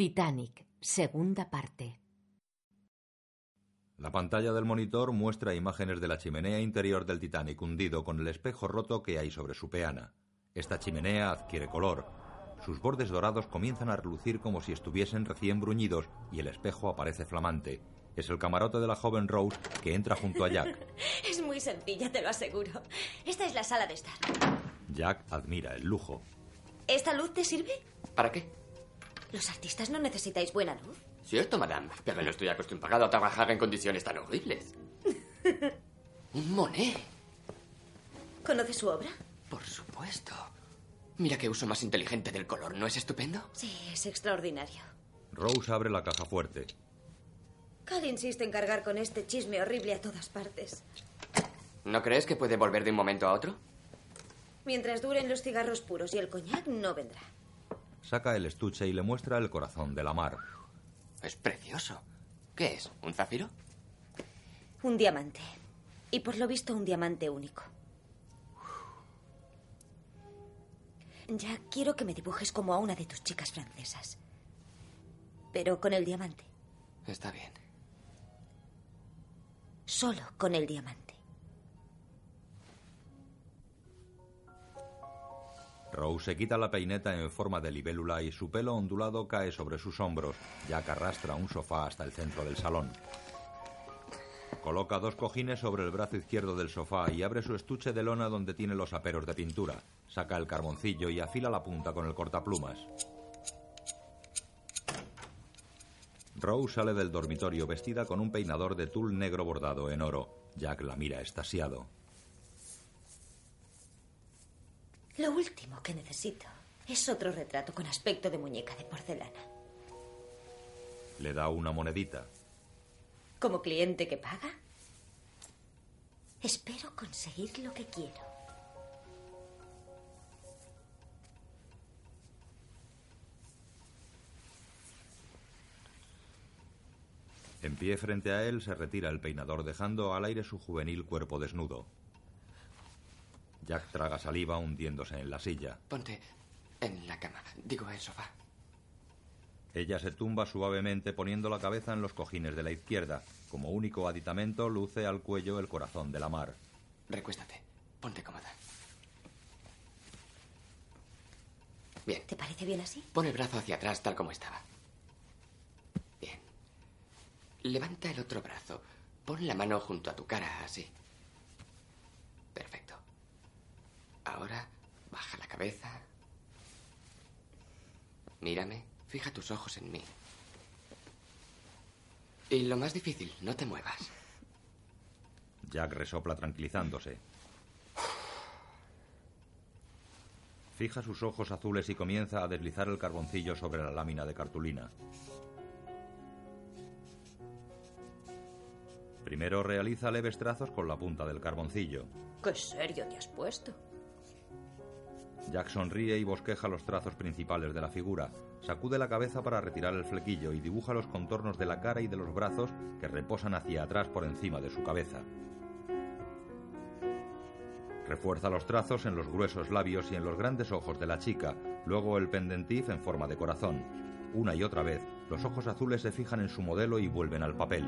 Titanic, segunda parte. La pantalla del monitor muestra imágenes de la chimenea interior del Titanic hundido con el espejo roto que hay sobre su peana. Esta chimenea adquiere color. Sus bordes dorados comienzan a relucir como si estuviesen recién bruñidos y el espejo aparece flamante. Es el camarote de la joven Rose que entra junto a Jack. Es muy sencilla, te lo aseguro. Esta es la sala de estar. Jack admira el lujo. ¿Esta luz te sirve? ¿Para qué? ¿Los artistas no necesitáis buena luz? Cierto, madame, pero no estoy acostumbrado a trabajar en condiciones tan horribles. Un Monet. ¿Conoce su obra? Por supuesto. Mira qué uso más inteligente del color, ¿no es estupendo? Sí, es extraordinario. Rose abre la caja fuerte. Cal insiste en cargar con este chisme horrible a todas partes. ¿No crees que puede volver de un momento a otro? Mientras duren los cigarros puros y el coñac, no vendrá. Saca el estuche y le muestra el corazón de la mar. Es precioso. ¿Qué es? ¿Un zafiro? Un diamante. Y por lo visto un diamante único. Ya quiero que me dibujes como a una de tus chicas francesas. Pero con el diamante. Está bien. Solo con el diamante. Rose se quita la peineta en forma de libélula y su pelo ondulado cae sobre sus hombros. Jack arrastra un sofá hasta el centro del salón. Coloca dos cojines sobre el brazo izquierdo del sofá y abre su estuche de lona donde tiene los aperos de pintura. Saca el carboncillo y afila la punta con el cortaplumas. Rose sale del dormitorio vestida con un peinador de tul negro bordado en oro. Jack la mira estasiado. Lo último que necesito es otro retrato con aspecto de muñeca de porcelana. Le da una monedita. ¿Como cliente que paga? Espero conseguir lo que quiero. En pie frente a él se retira el peinador dejando al aire su juvenil cuerpo desnudo. Jack traga saliva hundiéndose en la silla. Ponte en la cama, digo el sofá. Ella se tumba suavemente poniendo la cabeza en los cojines de la izquierda. Como único aditamento luce al cuello el corazón de la mar. Recuéstate, ponte cómoda. Bien. ¿Te parece bien así? Pon el brazo hacia atrás tal como estaba. Bien. Levanta el otro brazo. Pon la mano junto a tu cara, así. Perfecto. Ahora, baja la cabeza. Mírame. Fija tus ojos en mí. Y lo más difícil, no te muevas. Jack resopla tranquilizándose. Fija sus ojos azules y comienza a deslizar el carboncillo sobre la lámina de cartulina. Primero realiza leves trazos con la punta del carboncillo. ¿Qué serio te has puesto? Jack sonríe y bosqueja los trazos principales de la figura. Sacude la cabeza para retirar el flequillo y dibuja los contornos de la cara y de los brazos que reposan hacia atrás por encima de su cabeza. Refuerza los trazos en los gruesos labios y en los grandes ojos de la chica, luego el pendentif en forma de corazón. Una y otra vez, los ojos azules se fijan en su modelo y vuelven al papel.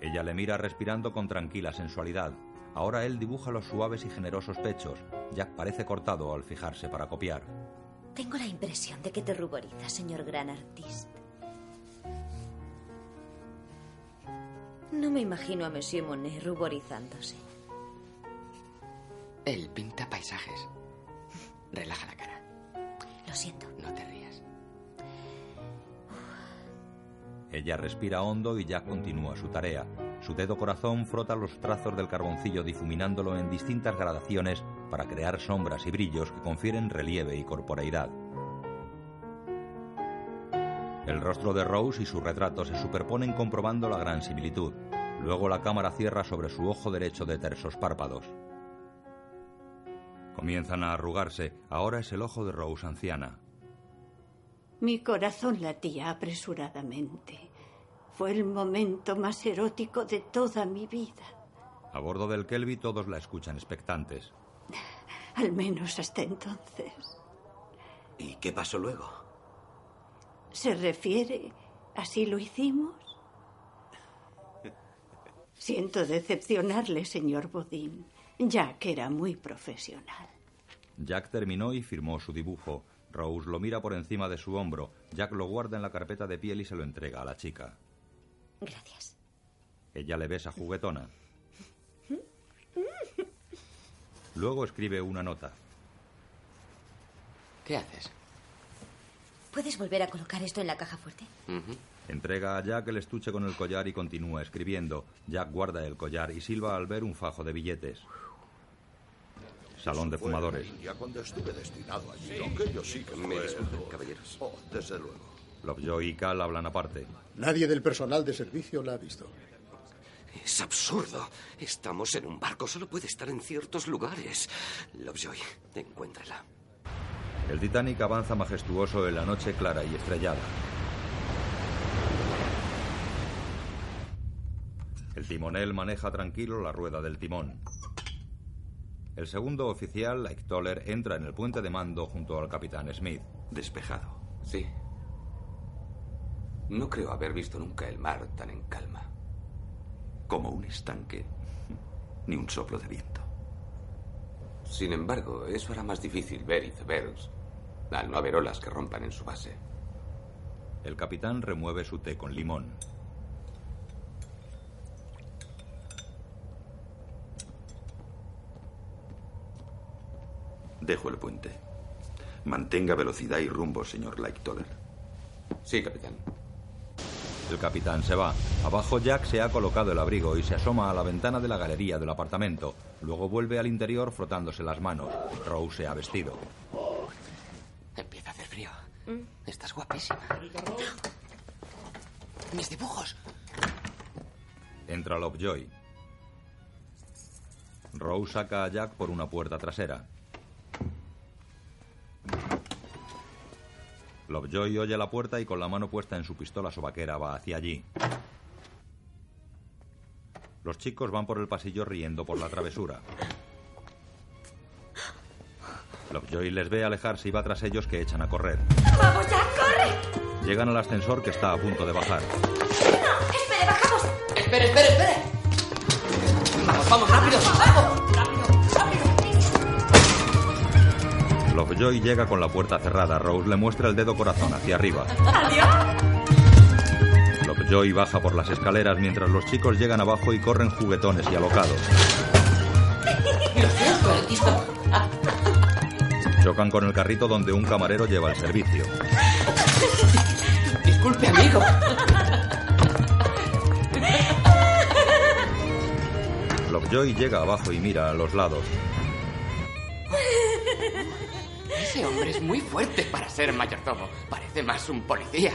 Ella le mira respirando con tranquila sensualidad. Ahora él dibuja los suaves y generosos pechos. Jack parece cortado al fijarse para copiar. Tengo la impresión de que te ruboriza, señor gran artista. No me imagino a Monsieur Monet ruborizándose. Él pinta paisajes. Relaja la cara. Lo siento. No te rías. Ella respira hondo y Jack continúa su tarea. Su dedo corazón frota los trazos del carboncillo difuminándolo en distintas gradaciones para crear sombras y brillos que confieren relieve y corporeidad. El rostro de Rose y su retrato se superponen comprobando la gran similitud. Luego la cámara cierra sobre su ojo derecho de tersos párpados. Comienzan a arrugarse. Ahora es el ojo de Rose anciana. Mi corazón latía apresuradamente. Fue el momento más erótico de toda mi vida. A bordo del Kelby todos la escuchan expectantes. Al menos hasta entonces. ¿Y qué pasó luego? ¿Se refiere así lo hicimos? Siento decepcionarle, señor Bodín. Jack era muy profesional. Jack terminó y firmó su dibujo. Rose lo mira por encima de su hombro. Jack lo guarda en la carpeta de piel y se lo entrega a la chica. Gracias. Ella le besa juguetona. Luego escribe una nota. ¿Qué haces? ¿Puedes volver a colocar esto en la caja fuerte? Entrega a Jack el estuche con el collar y continúa escribiendo. Jack guarda el collar y silba al ver un fajo de billetes. Salón de fumadores. India cuando estuve destinado allí. Aquello sí que Me disculpen, caballeros. Oh, desde luego. Lovejoy y Cal hablan aparte. Nadie del personal de servicio la ha visto. Es absurdo. Estamos en un barco. Solo puede estar en ciertos lugares. Lovejoy, encuéntrala. El Titanic avanza majestuoso en la noche clara y estrellada. El timonel maneja tranquilo la rueda del timón. El segundo oficial, Ike Toller, entra en el puente de mando junto al capitán Smith. Despejado. Sí. No creo haber visto nunca el mar tan en calma. Como un estanque. Ni un soplo de viento. Sin embargo, eso hará más difícil ver icebergs al no haber olas que rompan en su base. El capitán remueve su té con limón. Dejo el puente. Mantenga velocidad y rumbo, señor Lightoller. Sí, capitán. El capitán se va. Abajo Jack se ha colocado el abrigo y se asoma a la ventana de la galería del apartamento. Luego vuelve al interior frotándose las manos. Rose se ha vestido. Empieza a hacer frío. Estás guapísima. Mis dibujos. Entra Lovejoy. Rose saca a Jack por una puerta trasera. Lovejoy oye la puerta y con la mano puesta en su pistola sobaquera va hacia allí. Los chicos van por el pasillo riendo por la travesura. Lovejoy les ve alejarse y va tras ellos que echan a correr. ¡Vamos ya, corre! Llegan al ascensor que está a punto de bajar. ¡Espere, bajamos! Espere, espere, espere. Vamos, vamos, rápido. Vamos. Lovejoy llega con la puerta cerrada. Rose le muestra el dedo corazón hacia arriba. Lovejoy baja por las escaleras mientras los chicos llegan abajo y corren juguetones y alocados. Chocan con el carrito donde un camarero lleva el servicio. Disculpe, amigo. Lovejoy llega abajo y mira a los lados. Ese hombre es muy fuerte para ser mayordomo. Parece más un policía.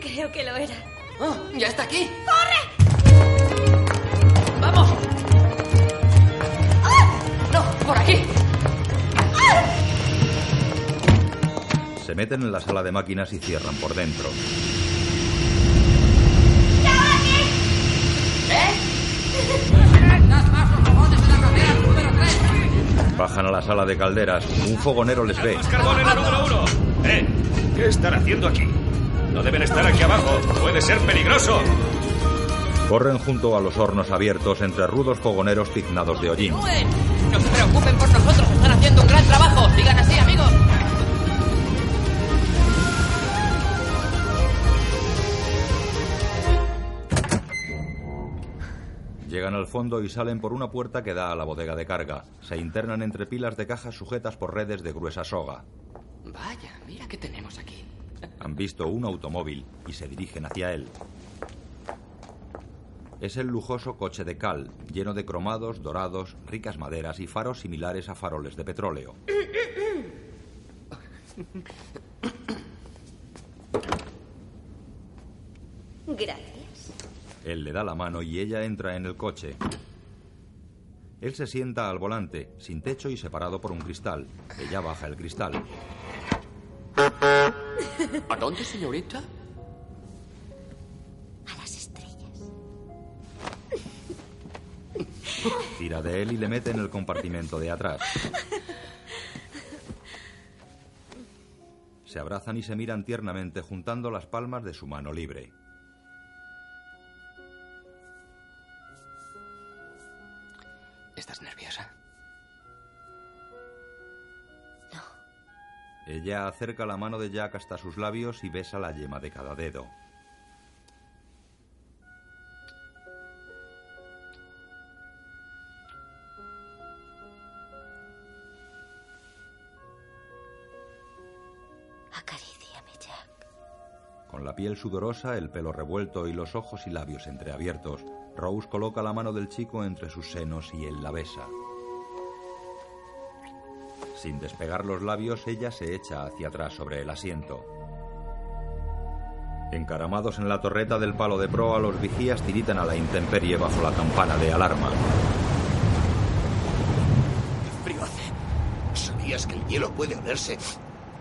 Creo que lo era. Oh, ya está aquí. ¡Corre! ¡Vamos! ¡No! ¡Por aquí! Se meten en la sala de máquinas y cierran por dentro. Sala de calderas. Un fogonero les ve. carbón en la número uno! ¡Eh! ¿Qué están haciendo aquí? No deben estar aquí abajo. Puede ser peligroso. Corren junto a los hornos abiertos entre rudos fogoneros tiznados de hollín. No se preocupen por nosotros. Están haciendo un gran trabajo. Sigan así, Llegan al fondo y salen por una puerta que da a la bodega de carga. Se internan entre pilas de cajas sujetas por redes de gruesa soga. Vaya, mira qué tenemos aquí. Han visto un automóvil y se dirigen hacia él. Es el lujoso coche de cal, lleno de cromados, dorados, ricas maderas y faros similares a faroles de petróleo. Gracias. Él le da la mano y ella entra en el coche. Él se sienta al volante, sin techo y separado por un cristal. Ella baja el cristal. ¿A dónde, señorita? A las estrellas. Tira de él y le mete en el compartimento de atrás. Se abrazan y se miran tiernamente juntando las palmas de su mano libre. Ella acerca la mano de Jack hasta sus labios y besa la yema de cada dedo. Acaríciame, Jack. Con la piel sudorosa, el pelo revuelto y los ojos y labios entreabiertos, Rose coloca la mano del chico entre sus senos y él la besa. Sin despegar los labios, ella se echa hacia atrás sobre el asiento. Encaramados en la torreta del palo de proa, los vigías tiritan a la intemperie bajo la campana de alarma. ¿Qué frío hace? ¿Sabías que el hielo puede olerse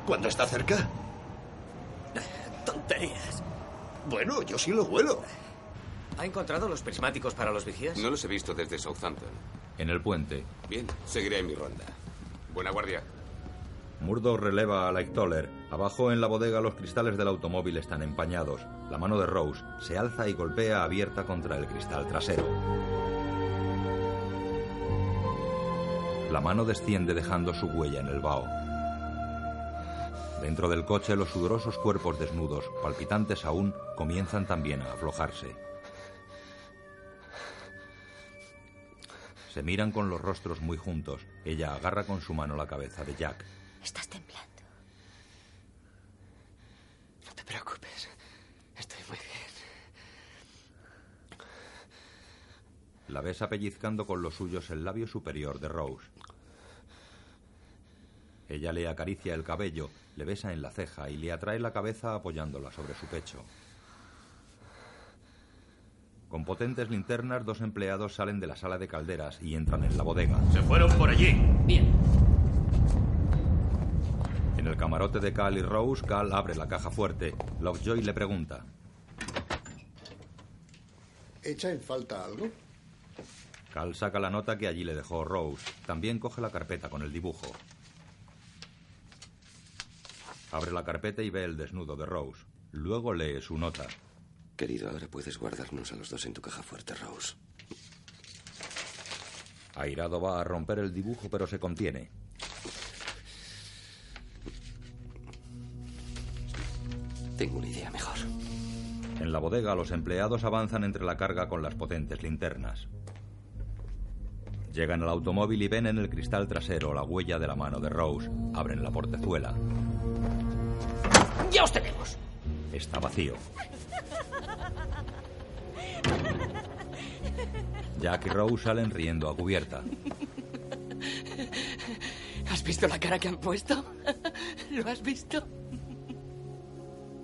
cuando está cerca? Tonterías. Bueno, yo sí lo huelo. ¿Ha encontrado los prismáticos para los vigías? No los he visto desde Southampton. En el puente, Bien, seguiré mi ronda. Buena guardia. Murdo releva a Lightoller. Abajo en la bodega los cristales del automóvil están empañados. La mano de Rose se alza y golpea abierta contra el cristal trasero. La mano desciende dejando su huella en el vaho. Dentro del coche los sudorosos cuerpos desnudos, palpitantes aún, comienzan también a aflojarse. Se miran con los rostros muy juntos. Ella agarra con su mano la cabeza de Jack. Estás temblando. No te preocupes. Estoy muy bien. La besa pellizcando con los suyos el labio superior de Rose. Ella le acaricia el cabello, le besa en la ceja y le atrae la cabeza apoyándola sobre su pecho. Con potentes linternas, dos empleados salen de la sala de calderas y entran en la bodega. Se fueron por allí. Bien. En el camarote de Cal y Rose, Cal abre la caja fuerte. Lovejoy le pregunta. ¿Echa en falta algo? Cal saca la nota que allí le dejó Rose. También coge la carpeta con el dibujo. Abre la carpeta y ve el desnudo de Rose. Luego lee su nota. Querido, ahora puedes guardarnos a los dos en tu caja fuerte, Rose. Airado va a romper el dibujo, pero se contiene. Tengo una idea mejor. En la bodega, los empleados avanzan entre la carga con las potentes linternas. Llegan al automóvil y ven en el cristal trasero la huella de la mano de Rose. Abren la portezuela. ¡Ya os tenemos! Está vacío. Jack y Rose salen riendo a cubierta. ¿Has visto la cara que han puesto? ¿Lo has visto?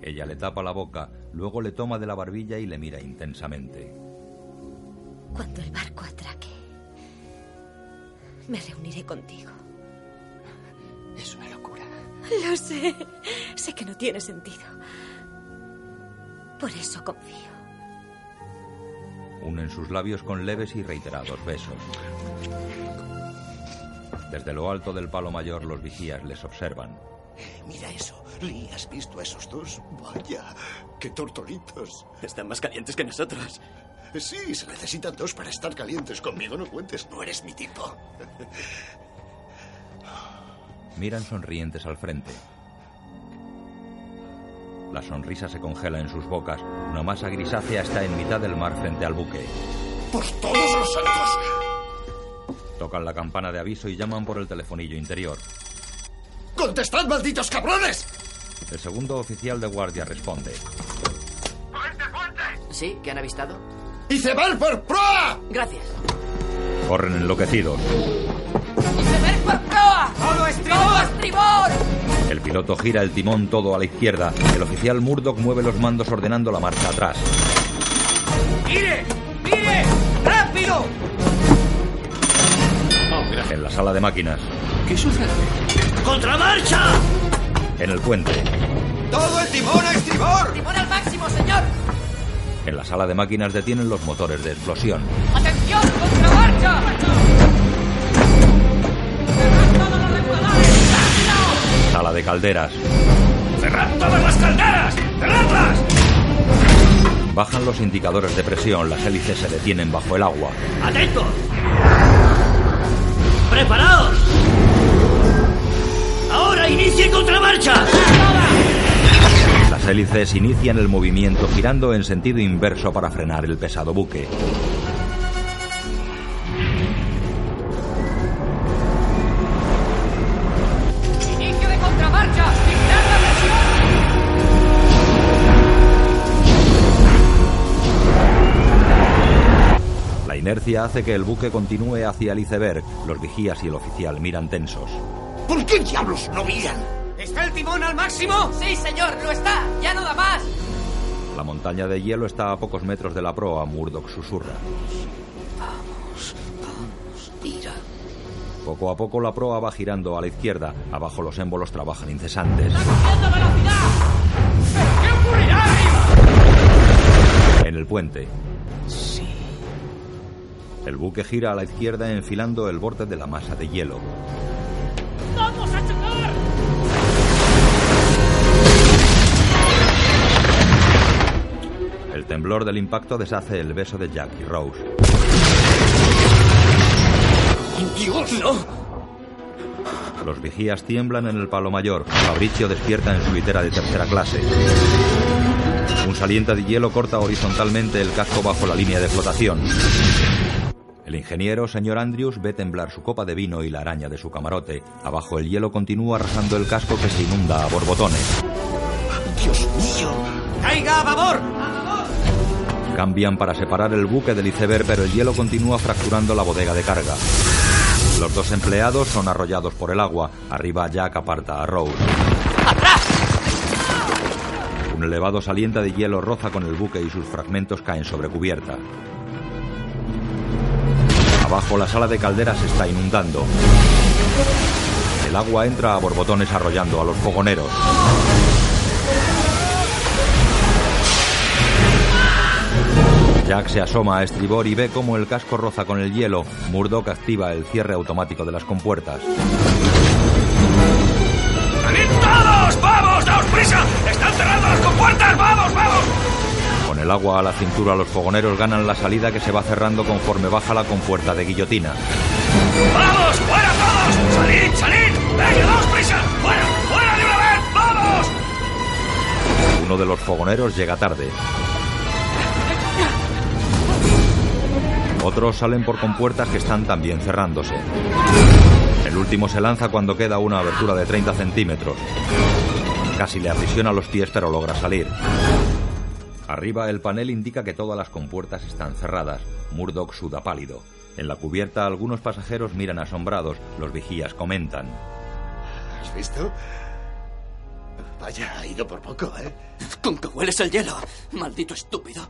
Ella le tapa la boca, luego le toma de la barbilla y le mira intensamente. Cuando el barco atraque, me reuniré contigo. Es una locura. Lo sé. Sé que no tiene sentido. Por eso confío. Unen sus labios con leves y reiterados besos. Desde lo alto del palo mayor los vigías les observan. Mira eso. Lee, ¿has visto a esos dos? Vaya, qué tortolitos. Están más calientes que nosotros. Sí, se necesitan dos para estar calientes. Conmigo no cuentes, no eres mi tipo. Miran sonrientes al frente. La sonrisa se congela en sus bocas. Una masa grisácea está en mitad del mar frente al buque. ¡Por todos los santos! Tocan la campana de aviso y llaman por el telefonillo interior. ¡Contestad, malditos cabrones! El segundo oficial de guardia responde. ¿Sí? ¿Qué han avistado? ¡Iceberg por proa! Gracias. Corren enloquecidos. ¡Iceberg por proa! ¡Todo estribor! estribor! El piloto gira el timón todo a la izquierda. El oficial Murdoch mueve los mandos ordenando la marcha atrás. ¡Mire! ¡Mire! ¡Rápido! En la sala de máquinas. ¿Qué sucede? ¡Contramarcha! En el puente. ¡Todo el timón a estribor! ¡Timón al máximo, señor! En la sala de máquinas detienen los motores de explosión. ¡Atención! ¡Contramarcha! Calderas. ¡Cerrad todas las calderas! ¡Cerradlas! Bajan los indicadores de presión, las hélices se detienen bajo el agua. ¡Atentos! ¡Preparaos! ¡Ahora inicie contramarcha! Las hélices inician el movimiento girando en sentido inverso para frenar el pesado buque. Inercia hace que el buque continúe hacia el iceberg. Los vigías y el oficial miran tensos. ¿Por qué diablos no miran? ¿Está el timón al máximo? Sí, señor, lo está. Ya no da más. La montaña de hielo está a pocos metros de la proa. Murdoch susurra. Vamos, vamos, tira. Poco a poco la proa va girando a la izquierda. Abajo los émbolos trabajan incesantes. ¡Cogiendo velocidad! ¿Pero qué ocurrirá arriba? En el puente. El buque gira a la izquierda enfilando el borde de la masa de hielo. ¡Vamos a chocar! El temblor del impacto deshace el beso de Jack y Rose. ¡Dios! ¡No! Los vigías tiemblan en el palo mayor. Fabricio despierta en su litera de tercera clase. Un saliente de hielo corta horizontalmente el casco bajo la línea de flotación. El ingeniero, señor Andrews, ve temblar su copa de vino y la araña de su camarote. Abajo el hielo continúa arrasando el casco que se inunda a borbotones. ¡Dios mío! ¡Caiga a babor! Cambian para separar el buque del iceberg, pero el hielo continúa fracturando la bodega de carga. Los dos empleados son arrollados por el agua. Arriba Jack aparta a Rose. Un elevado saliente de hielo roza con el buque y sus fragmentos caen sobre cubierta. Abajo la sala de calderas está inundando. El agua entra a borbotones arrollando a los fogoneros. Jack se asoma a estribor y ve cómo el casco roza con el hielo. Murdoch activa el cierre automático de las compuertas. ¡Salid todos! ¡Vamos! ¡Daos prisa! ¡Están cerrando las compuertas! ¡Vamos, vamos! El agua a la cintura, los fogoneros ganan la salida que se va cerrando conforme baja la compuerta de guillotina. ¡Vamos! ¡Fuera todos! ¡Salid, salid! ¡Venga, daos prisa! ¡Fuera! ¡Fuera de una vez! ¡Vamos! Uno de los fogoneros llega tarde. Otros salen por compuertas que están también cerrándose. El último se lanza cuando queda una abertura de 30 centímetros. Casi le aprisiona los pies pero logra salir. Arriba el panel indica que todas las compuertas están cerradas. Murdoch suda pálido. En la cubierta algunos pasajeros miran asombrados. Los vigías comentan. ¿Has visto? Vaya, ha ido por poco, ¿eh? ¿Con qué hueles el hielo? Maldito estúpido.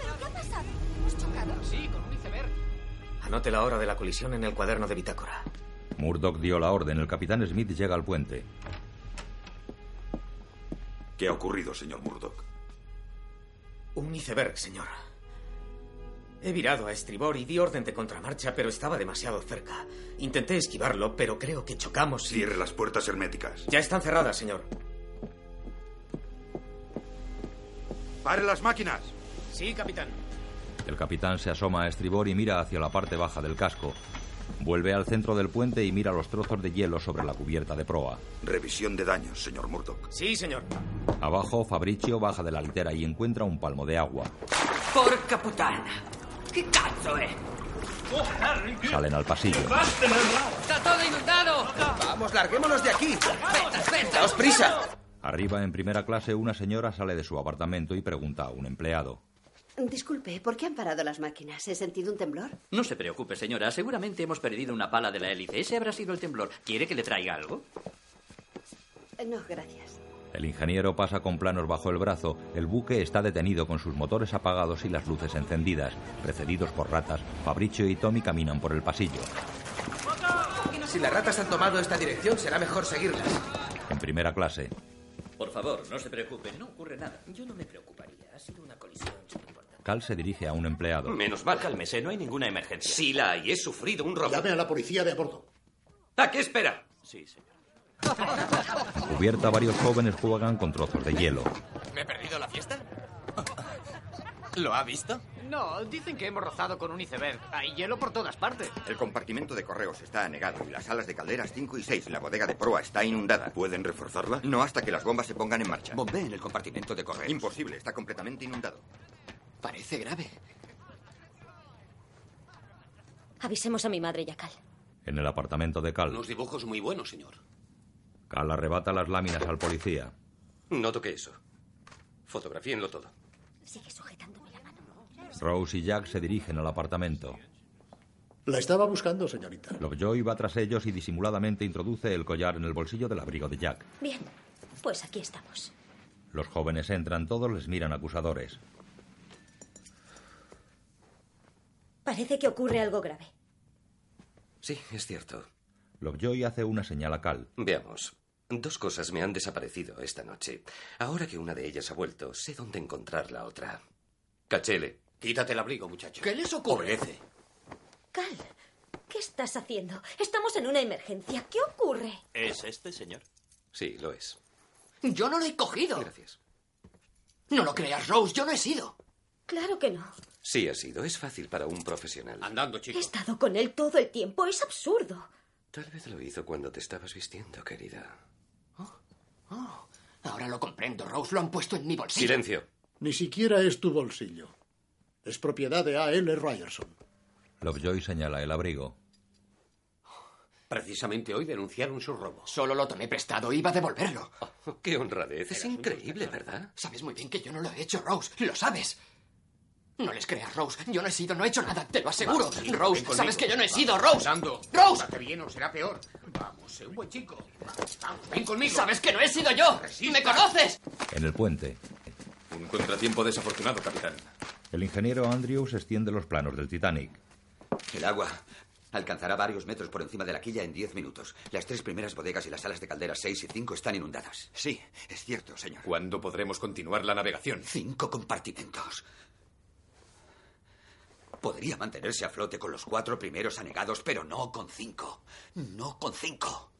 ¿Pero qué ha pasado? ¿Hemos chocado? Sí, con un iceberg. Anote la hora de la colisión en el cuaderno de bitácora. Murdoch dio la orden. El capitán Smith llega al puente. ¿Qué ha ocurrido, señor Murdoch? Un iceberg, señor. He virado a estribor y di orden de contramarcha, pero estaba demasiado cerca. Intenté esquivarlo, pero creo que chocamos y... Cierre las puertas herméticas. Ya están cerradas, señor. ¡Pare las máquinas! Sí, capitán. El capitán se asoma a estribor y mira hacia la parte baja del casco. Vuelve al centro del puente y mira los trozos de hielo sobre la cubierta de proa. Revisión de daños, señor Murdoch. Sí, señor. Abajo, Fabricio baja de la litera y encuentra un palmo de agua. Porca puttana. Che cazzo è? Salen al pasillo. ¡Está todo inundado! Vamos, larguémonos de aquí. ¡Daos prisa! Arriba, en primera clase, una señora sale de su apartamento y pregunta a un empleado. Disculpe, ¿por qué han parado las máquinas? ¿He sentido un temblor? No se preocupe, señora. Seguramente hemos perdido una pala de la hélice. Ese habrá sido el temblor. ¿Quiere que le traiga algo? Eh, No, gracias. El ingeniero pasa con planos bajo el brazo. El buque está detenido con sus motores apagados y las luces encendidas. Precedidos por ratas, Fabricio y Tommy caminan por el pasillo. Si las ratas han tomado esta dirección, será mejor seguirlas. En primera clase, Por favor, no se preocupe. No ocurre nada. Yo no me preocuparía. Ha sido una colisión. Cal se dirige a un empleado. Menos mal. Cálmese, no hay ninguna emergencia. Sí la hay, he sufrido un robo. Llame a la policía de a bordo. ¿A qué espera? Sí, señor. Cubierta, varios jóvenes juegan con trozos de hielo. ¿Me he perdido la fiesta? ¿Lo ha visto? No, dicen que hemos rozado con un iceberg. Hay hielo por todas partes. El compartimento de correos está anegado y las salas de calderas 5 y 6 y la bodega de proa está inundada. ¿Pueden reforzarla? No hasta que las bombas se pongan en marcha. Bombeen el compartimento de correos. Imposible, está completamente inundado. Parece grave. Avisemos a mi madre y a Cal. En el apartamento de Cal, Unos dibujos muy buenos, señor. Cal arrebata las láminas al policía. No toque eso. Fotografíenlo todo. Sigue sujetándome la mano. Rose y Jack se dirigen al apartamento. La estaba buscando, señorita. Lovejoy va tras ellos y disimuladamente introduce el collar en el bolsillo del abrigo de Jack. Bien, pues aquí estamos. Los jóvenes entran, todos les miran acusadores. Parece que ocurre algo grave. Sí, es cierto. Lovejoy hace una señal a Cal. Veamos. Dos cosas me han desaparecido esta noche. Ahora que una de ellas ha vuelto, sé dónde encontrar la otra. Cachele. Quítate el abrigo, muchacho. ¿Qué les ocurre? Obedece. Cal, ¿qué estás haciendo? Estamos en una emergencia. ¿Qué ocurre? ¿Es este, señor? Sí, lo es. Yo no lo he cogido. Gracias. No lo creas, Rose. Yo no he sido. Claro que no. Sí ha sido. Es fácil para un profesional. Andando, He chico. estado con él todo el tiempo. Es absurdo. Tal vez lo hizo cuando te estabas vistiendo, querida. Oh, ahora lo comprendo, Rose. Lo han puesto en mi bolsillo. Silencio. Ni siquiera es tu bolsillo. Es propiedad de A.L. Ryerson. Lovejoy señala el abrigo. Precisamente hoy denunciaron su robo. Solo lo tomé prestado. Iba a devolverlo. Qué honradez. Es increíble, ¿verdad? Sabes muy bien que yo no lo he hecho, Rose. Lo sabes. No les creas, Rose. Yo no he sido, no he hecho nada. Te lo aseguro. Vamos, Rose, sabes que yo no he sido, Rose. Rose. Pórtate bien o será peor. Vamos, sé un buen chico. Vamos, ven conmigo. Sabes que no he sido yo. ¿Me conoces? En el puente, Un contratiempo desafortunado, capitán. el ingeniero Andrews extiende los planos del Titanic. El agua alcanzará varios metros por encima de la quilla en 10 minutos. Las tres primeras bodegas y las salas de calderas 6 y 5 están inundadas. Sí, es cierto, señor. ¿Cuándo podremos continuar la navegación? Cinco compartimentos. Podría mantenerse a flote con los cuatro primeros anegados, pero no con cinco. No con cinco.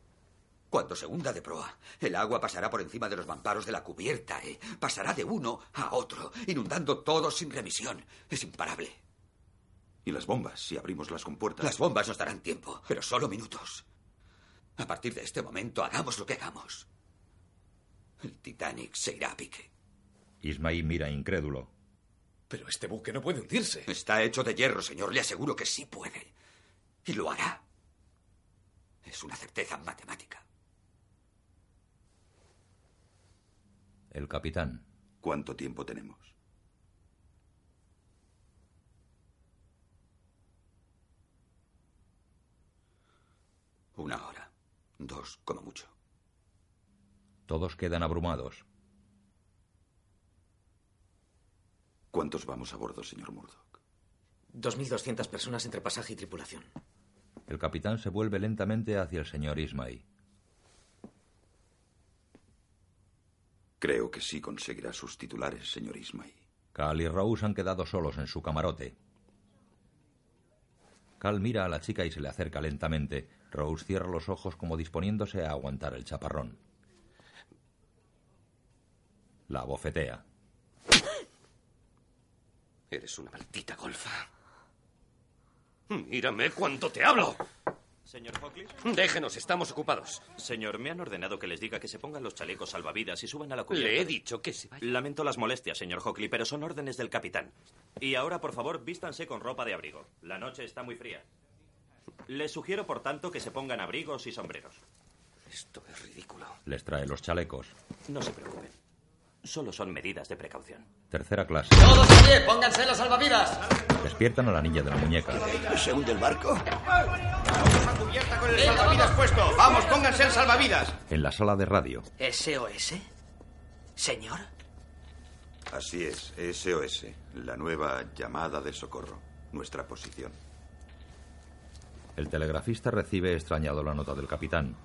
Cuando se hunda de proa, el agua pasará por encima de los mamparos de la cubierta, ¿eh? Pasará de uno a otro, inundando todo sin remisión. Es imparable. ¿Y las bombas, si abrimos las compuertas? Las bombas nos darán tiempo, pero solo minutos. A partir de este momento, hagamos lo que hagamos. El Titanic se irá a pique. Ismail mira incrédulo. Pero este buque no puede hundirse. Está hecho de hierro, señor. Le aseguro que sí puede. Y lo hará. Es una certeza matemática. El capitán. ¿Cuánto tiempo tenemos? Una hora. Dos, como mucho. Todos quedan abrumados. ¿Cuántos vamos a bordo, señor Murdoch? 2.200 personas entre pasaje y tripulación. El capitán se vuelve lentamente hacia el señor Ismay. Creo que sí conseguirá sus titulares, señor Ismay. Cal y Rose han quedado solos en su camarote. Cal mira a la chica y se le acerca lentamente. Rose cierra los ojos como disponiéndose a aguantar el chaparrón. La bofetea. Eres una maldita golfa. Mírame cuánto te hablo. Señor Hockley. Déjenos, estamos ocupados. Señor, me han ordenado que les diga que se pongan los chalecos salvavidas y suban a la cubierta. Le he dicho que se vaya. Lamento las molestias, señor Hockley, pero son órdenes del capitán. Y ahora, por favor, vístanse con ropa de abrigo. La noche está muy fría. Les sugiero, por tanto, que se pongan abrigos y sombreros. Esto es ridículo. Les trae los chalecos. No se preocupen. Solo son medidas de precaución. Tercera clase. ¡Todos de pie! ¡Pónganse las salvavidas! Despiertan a la niña de la muñeca. ¿Se hunde el barco? ¡Vamos a cubierta con el salvavidas puesto! ¡Vamos, pónganse el salvavidas! En la sala de radio. ¿SOS? ¿Señor? Así es, SOS, la nueva llamada de socorro, nuestra posición. El telegrafista recibe extrañado la nota del capitán.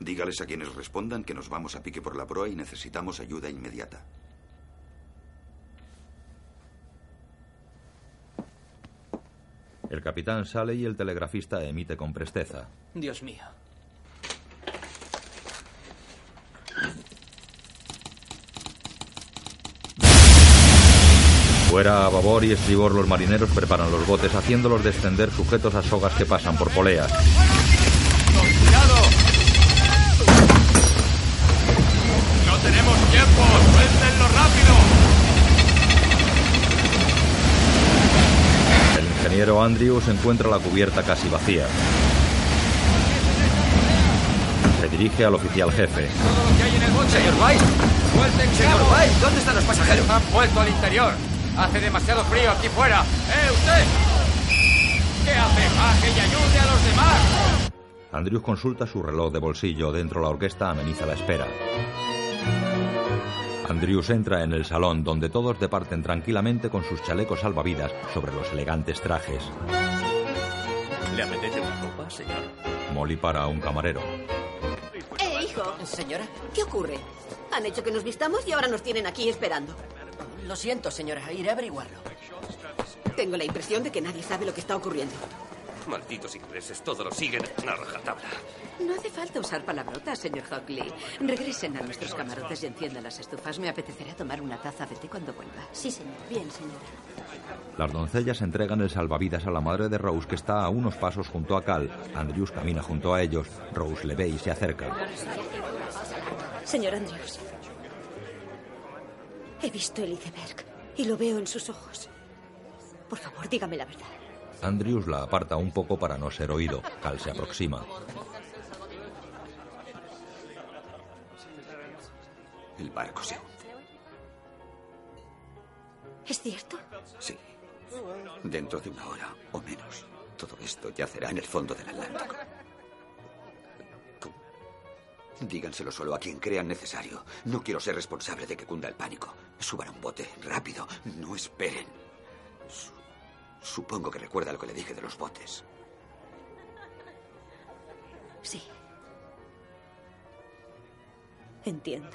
Dígales a quienes respondan que nos vamos a pique por la proa y necesitamos ayuda inmediata. El capitán sale y el telegrafista emite con presteza. Dios mío. Fuera a babor y estribor los marineros preparan los botes haciéndolos descender sujetos a sogas que pasan por poleas. ¡Cuidado! ¡No tenemos tiempo! ¡Suéltenlo rápido! El ingeniero Andrews encuentra la cubierta casi vacía. Se dirige al oficial jefe. Que hay en el bote. Señor White. Suelten, señor White. ¿Dónde están los pasajeros? Han vuelto al interior. Hace demasiado frío aquí fuera. ¡Eh, usted! ¿Qué hace? ¡Baje y ayude a los demás! Andrews consulta su reloj de bolsillo. Dentro la orquesta ameniza la espera. Andrews entra en el salón donde todos departen tranquilamente con sus chalecos salvavidas sobre los elegantes trajes. ¿Le apetece una copa, señor? Molly para a un camarero. Eh, hijo. Señora, ¿Qué ocurre? Han hecho que nos vistamos y ahora nos tienen aquí esperando. lo siento, señora. Iré a averiguarlo. Tengo la impresión de que nadie sabe lo que está ocurriendo. Malditos ingleses, todo lo siguen a rajatabla. No hace falta usar palabrotas, señor Hockley. Regresen a nuestros camarotes y enciendan las estufas. Me apetecerá tomar una taza de té cuando vuelva. Sí, señor. Bien, señora. Las doncellas entregan el salvavidas a la madre de Rose que está a unos pasos junto a Cal. Andrews camina junto a ellos. Rose le ve y se acerca. Señor Andrews. He visto el iceberg y lo veo en sus ojos. Por favor, dígame la verdad. Andrews la aparta un poco para no ser oído. Cal se aproxima. El barco se hunde. ¿Es cierto? Sí. Dentro de una hora o menos. Todo esto yacerá en el fondo del Atlántico. Díganselo solo a quien crean necesario. No quiero ser responsable de que cunda el pánico. Suban a un bote, rápido. No esperen. Su- supongo que recuerda lo que le dije de los botes. Sí. Entiendo.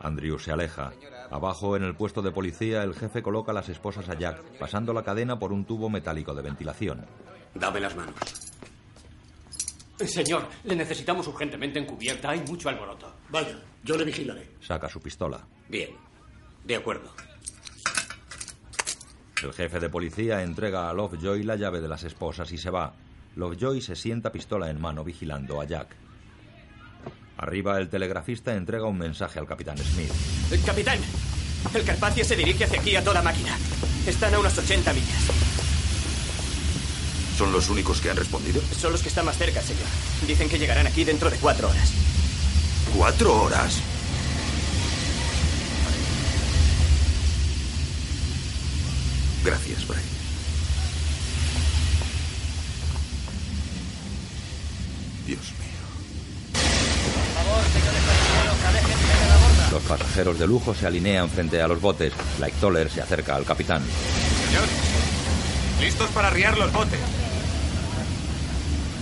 Andrews se aleja. Abajo, en el puesto de policía, el jefe coloca las esposas a Jack, pasando la cadena por un tubo metálico de ventilación. Dame las manos. Señor, le necesitamos urgentemente en cubierta. Hay mucho alboroto. Vaya, yo le vigilaré. Saca su pistola. Bien. De acuerdo. El jefe de policía entrega a Lovejoy la llave de las esposas y se va. Lovejoy se sienta pistola en mano vigilando a Jack. Arriba, el telegrafista entrega un mensaje al capitán Smith. Eh, Capitán, el Carpathia se dirige hacia aquí a toda máquina. Están a unas 80 millas. ¿Son los únicos que han respondido? Son los que están más cerca, señor. Dicen que llegarán aquí dentro de cuatro horas. ¿Cuatro horas? Gracias, Bray. Dios mío. Los pasajeros de lujo se alinean frente a los botes. Like Toller se acerca al capitán. Señor, listos para arriar los botes.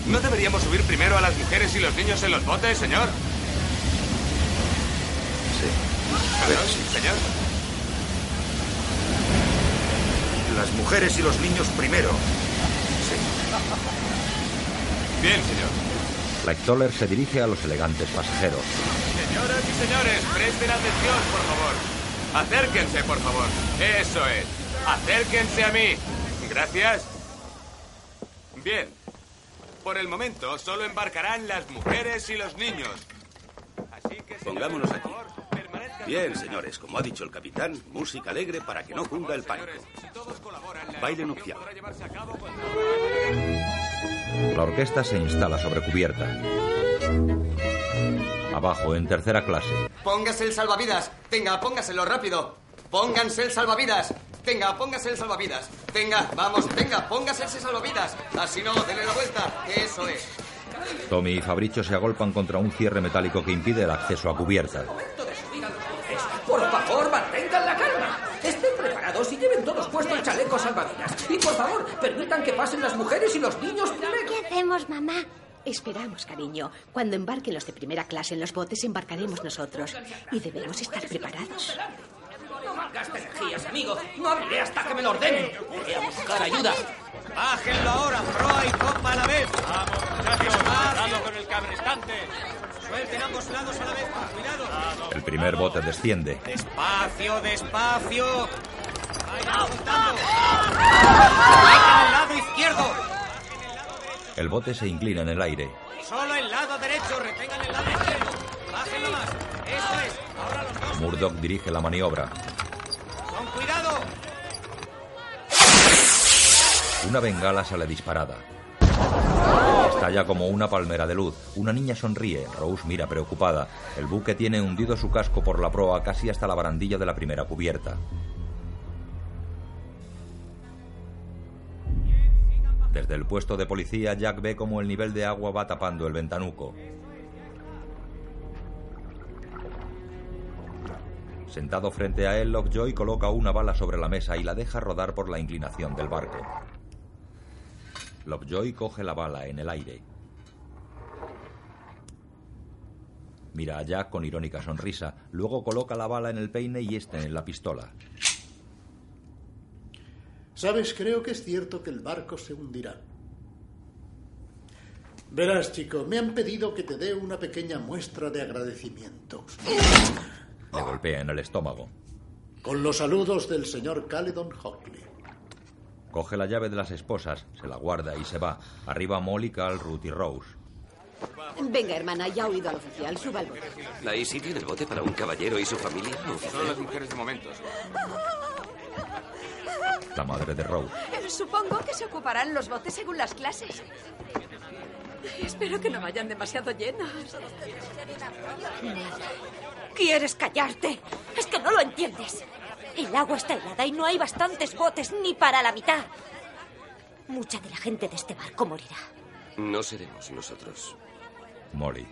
¿No deberíamos subir primero a las mujeres y los niños en los botes, señor? Sí. Sí. Señor. Las mujeres y los niños primero. Bien, señor. Like Toller se dirige a los elegantes pasajeros. Señoras y señores, presten atención, por favor. Acérquense, por favor. Eso es. Acérquense a mí. Gracias. Bien. Por el momento solo embarcarán las mujeres y los niños. Así que, Pongámonos aquí. Bien, señores, como ha dicho el capitán, música alegre para que no cunda el pánico. Baile nupcial. La orquesta se instala sobre cubierta. Abajo, en tercera clase, Póngase el salvavidas. Tenga, póngaselo rápido. Pónganse el salvavidas. Tenga, póngase el salvavidas. Tenga, vamos, tenga, póngase ese salvavidas. Así no, denle la vuelta. Eso es. Tommy y Fabricio se agolpan contra un cierre metálico que impide el acceso a cubierta. Por favor, mantengan la calma. Estén preparados y lleven todos puesto el chaleco salvavidas. Y por favor, permitan que pasen las mujeres y los niños primero. ¿Qué hacemos, mamá? Esperamos, cariño. Cuando embarquen los de primera clase en los botes, embarcaremos nosotros. Y debemos estar preparados. No malgaste energías, amigo. No abriré hasta que me lo ordenen. Voy a buscar ayuda. Bájenlo ahora, proa y copa a la vez. Vamos, muchachos. Cuidado con el cabrestante. Suelten ambos lados a la vez. Cuidado. El primer bote desciende. Despacio, despacio. Vayan. Dejen el lado izquierdo. El bote se inclina en el aire. Solo el lado derecho. Retengan el lado izquierdo. Bájenlo más. Eso es. Ahora los dos. Murdoch dirige la maniobra. Con cuidado. Una bengala sale disparada. Estalla como una palmera de luz. Una niña sonríe. Rose mira preocupada. El buque tiene hundido su casco por la proa casi hasta la barandilla de la primera cubierta. Desde el puesto de policía, Jack ve cómo el nivel de agua va tapando el ventanuco. Sentado frente a él, Lockjoy coloca una bala sobre la mesa y la deja rodar por la inclinación del barco. Lovejoy coge la bala en el aire. Mira a Jack con irónica sonrisa, luego coloca la bala en el peine y este en la pistola. Sabes, creo que es cierto que el barco se hundirá. Verás, chico, me han pedido que te dé una pequeña muestra de agradecimiento. Le golpea en el estómago. Con los saludos del señor Caledon Hockley. Coge la llave de las esposas, se la guarda y se va. Arriba Molly, Cal, Ruth y Rose. Venga, hermana, ya ha oído al oficial. Suba al bote. ¿Hay sitio en el bote para un caballero y su familia? Son las mujeres de momentos. La madre de Rose. Supongo que se ocuparán los botes según las clases. Espero que no vayan demasiado llenos. ¿Quieres callarte? Es que no lo entiendes. El agua está helada y no hay bastantes botes ni para la mitad. Mucha de la gente de este barco morirá. No seremos nosotros. Molly.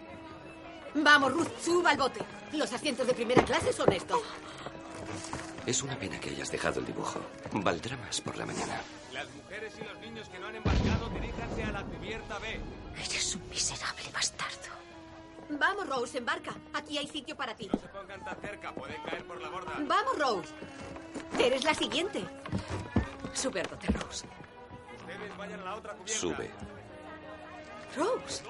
Vamos, Ruth, suba al bote. Los asientos de primera clase son estos. Es una pena que hayas dejado el dibujo. Valdrá más por la mañana. Las mujeres y los niños que no han embarcado, diríjanse a la cubierta B. Eres un miserable bastardo. Vamos, Rose, embarca. Aquí hay sitio para ti. No se pongan tan cerca, pueden caer por la borda. Vamos, Rose. Eres la siguiente. Sube al bote, Rose. Ustedes vayan a la otra cubierta. Sube. Rose.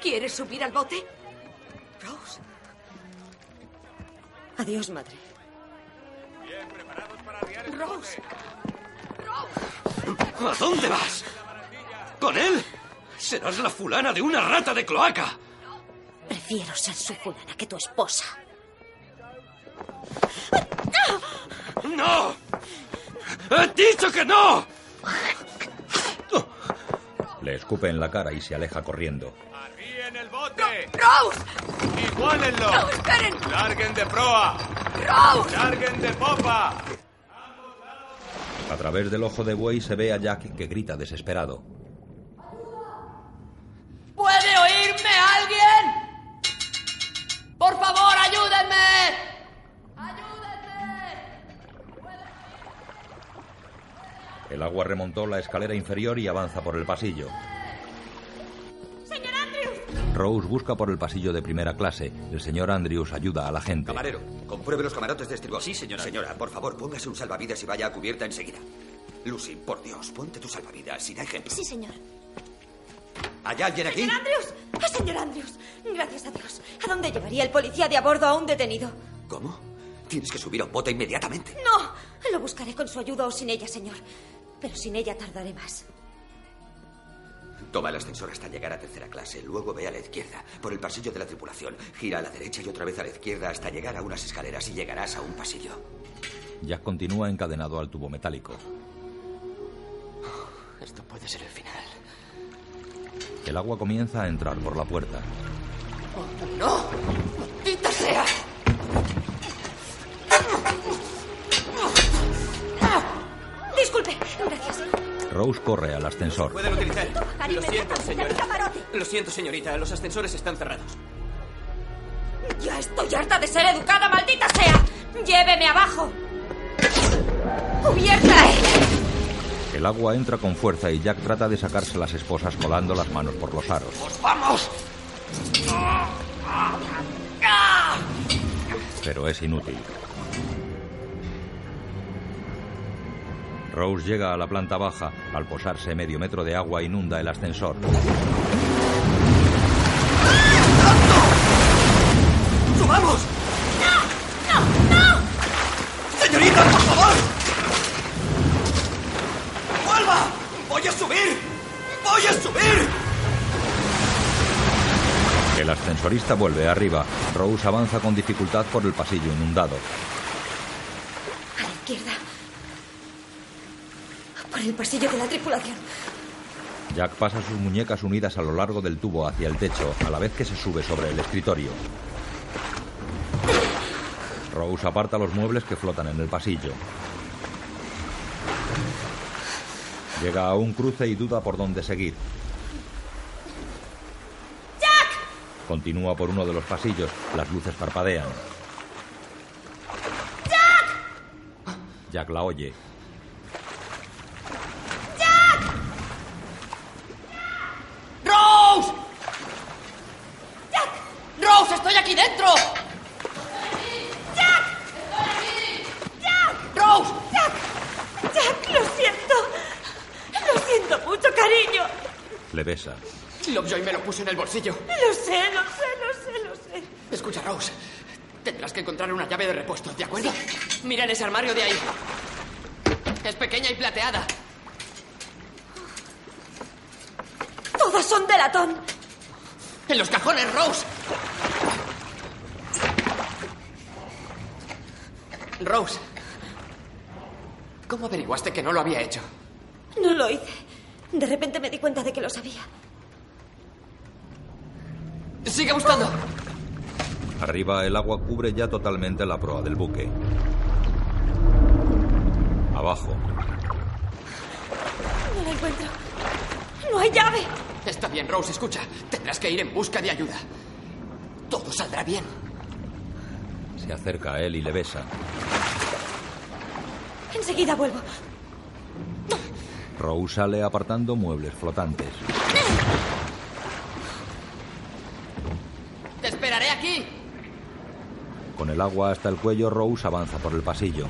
¿Quieres subir al bote? Rose. Adiós, madre. Bien, preparados para arriar el Rose. ¿A dónde vas? ¿Con él? Serás la fulana de una rata de cloaca. Prefiero ser su fulana que tu esposa. ¡No! ¡He dicho que no! Le escupe en la cara y se aleja corriendo. ¡Arríen el bote! ¡Rose! ¡Igualenlo! ¡No, esperen! ¡Larguen de proa! ¡Rose! ¡Larguen de popa! A través del ojo de buey se ve a Jack que grita desesperado. ¿Puede oírme alguien? Por favor, ayúdenme. El agua remontó la escalera inferior y avanza por el pasillo. ¡Señor Andrews! Rose busca por el pasillo de primera clase. El señor Andrews ayuda a la gente. Camarero, compruebe los camarotes de estribor. Sí, señora. Señora, por favor, póngase un salvavidas y vaya a cubierta enseguida. Lucy, por Dios, ponte tu salvavidas, sin ejemplo. Sí, señor. ¿Hay alguien aquí? ¡Señor Andrews! ¡Ah, señor Andrews! Gracias a Dios. ¿A dónde llevaría el policía de a bordo a un detenido? ¿Cómo? Tienes que subir a un bote inmediatamente. No. Lo buscaré con su ayuda o sin ella, señor. Pero sin ella tardaré más. Toma el ascensor hasta llegar a tercera clase. Luego ve a la izquierda, por el pasillo de la tripulación. Gira a la derecha y otra vez a la izquierda hasta llegar a unas escaleras y llegarás a un pasillo. Jack continúa encadenado al tubo metálico. Esto puede ser el final. El agua comienza a entrar por la puerta. ¡No! ¡Maldita sea! Disculpe. Gracias. Rose corre al ascensor. Pueden utilizar. Lo siento, camarote. Lo siento, señorita. Los ascensores están cerrados. Ya estoy harta de ser educada, maldita sea. Lléveme abajo. ¡Cubierta! El agua entra con fuerza y Jack trata de sacarse las esposas colando las manos por los aros. ¡Vamos! Pero es inútil. Rose llega a la planta baja. Al posarse medio metro de agua inunda el ascensor. ¡Subamos! ¡Señorita, por favor! ¡Vuelva! ¡Voy a subir! ¡Voy a subir! El ascensorista vuelve arriba. Rose avanza con dificultad por el pasillo inundado. A la izquierda. Por el pasillo de la tripulación. Jack pasa sus muñecas unidas a lo largo del tubo hacia el techo, a la vez que se sube sobre el escritorio. Rose aparta los muebles que flotan en el pasillo. Llega a un cruce y duda por dónde seguir. ¡Jack! Continúa por uno de los pasillos. Las luces parpadean. ¡Jack! Jack la oye. ¡Jack! ¡Rose! ¡Jack! ¡Rose, estoy aquí dentro! ¡Jack! ¡Jack! ¡Rose! ¡Jack! ¡Jack, lo siento! Lo siento mucho, cariño. Le besa. Lovejoy me lo puso en el bolsillo. Lo sé, lo sé, lo sé, lo sé. Escucha, Rose. Tendrás que encontrar una llave de repuesto, ¿de acuerdo? Mira en ese armario de ahí. Es pequeña y plateada. Todas son de latón. En los cajones, Rose. Rose. ¿Cómo averiguaste que no lo había hecho? No lo hice. De repente me di cuenta de que lo sabía. Sigue buscando. Arriba el agua cubre ya totalmente la proa del buque. Abajo, No la encuentro. No hay llave. Está bien, Rose, escucha. Tendrás que ir en busca de ayuda. Todo saldrá bien. se acerca a él y le besa. Enseguida vuelvo. Rose sale apartando muebles flotantes. Te esperaré aquí. Con el agua hasta el cuello, Rose avanza por el pasillo.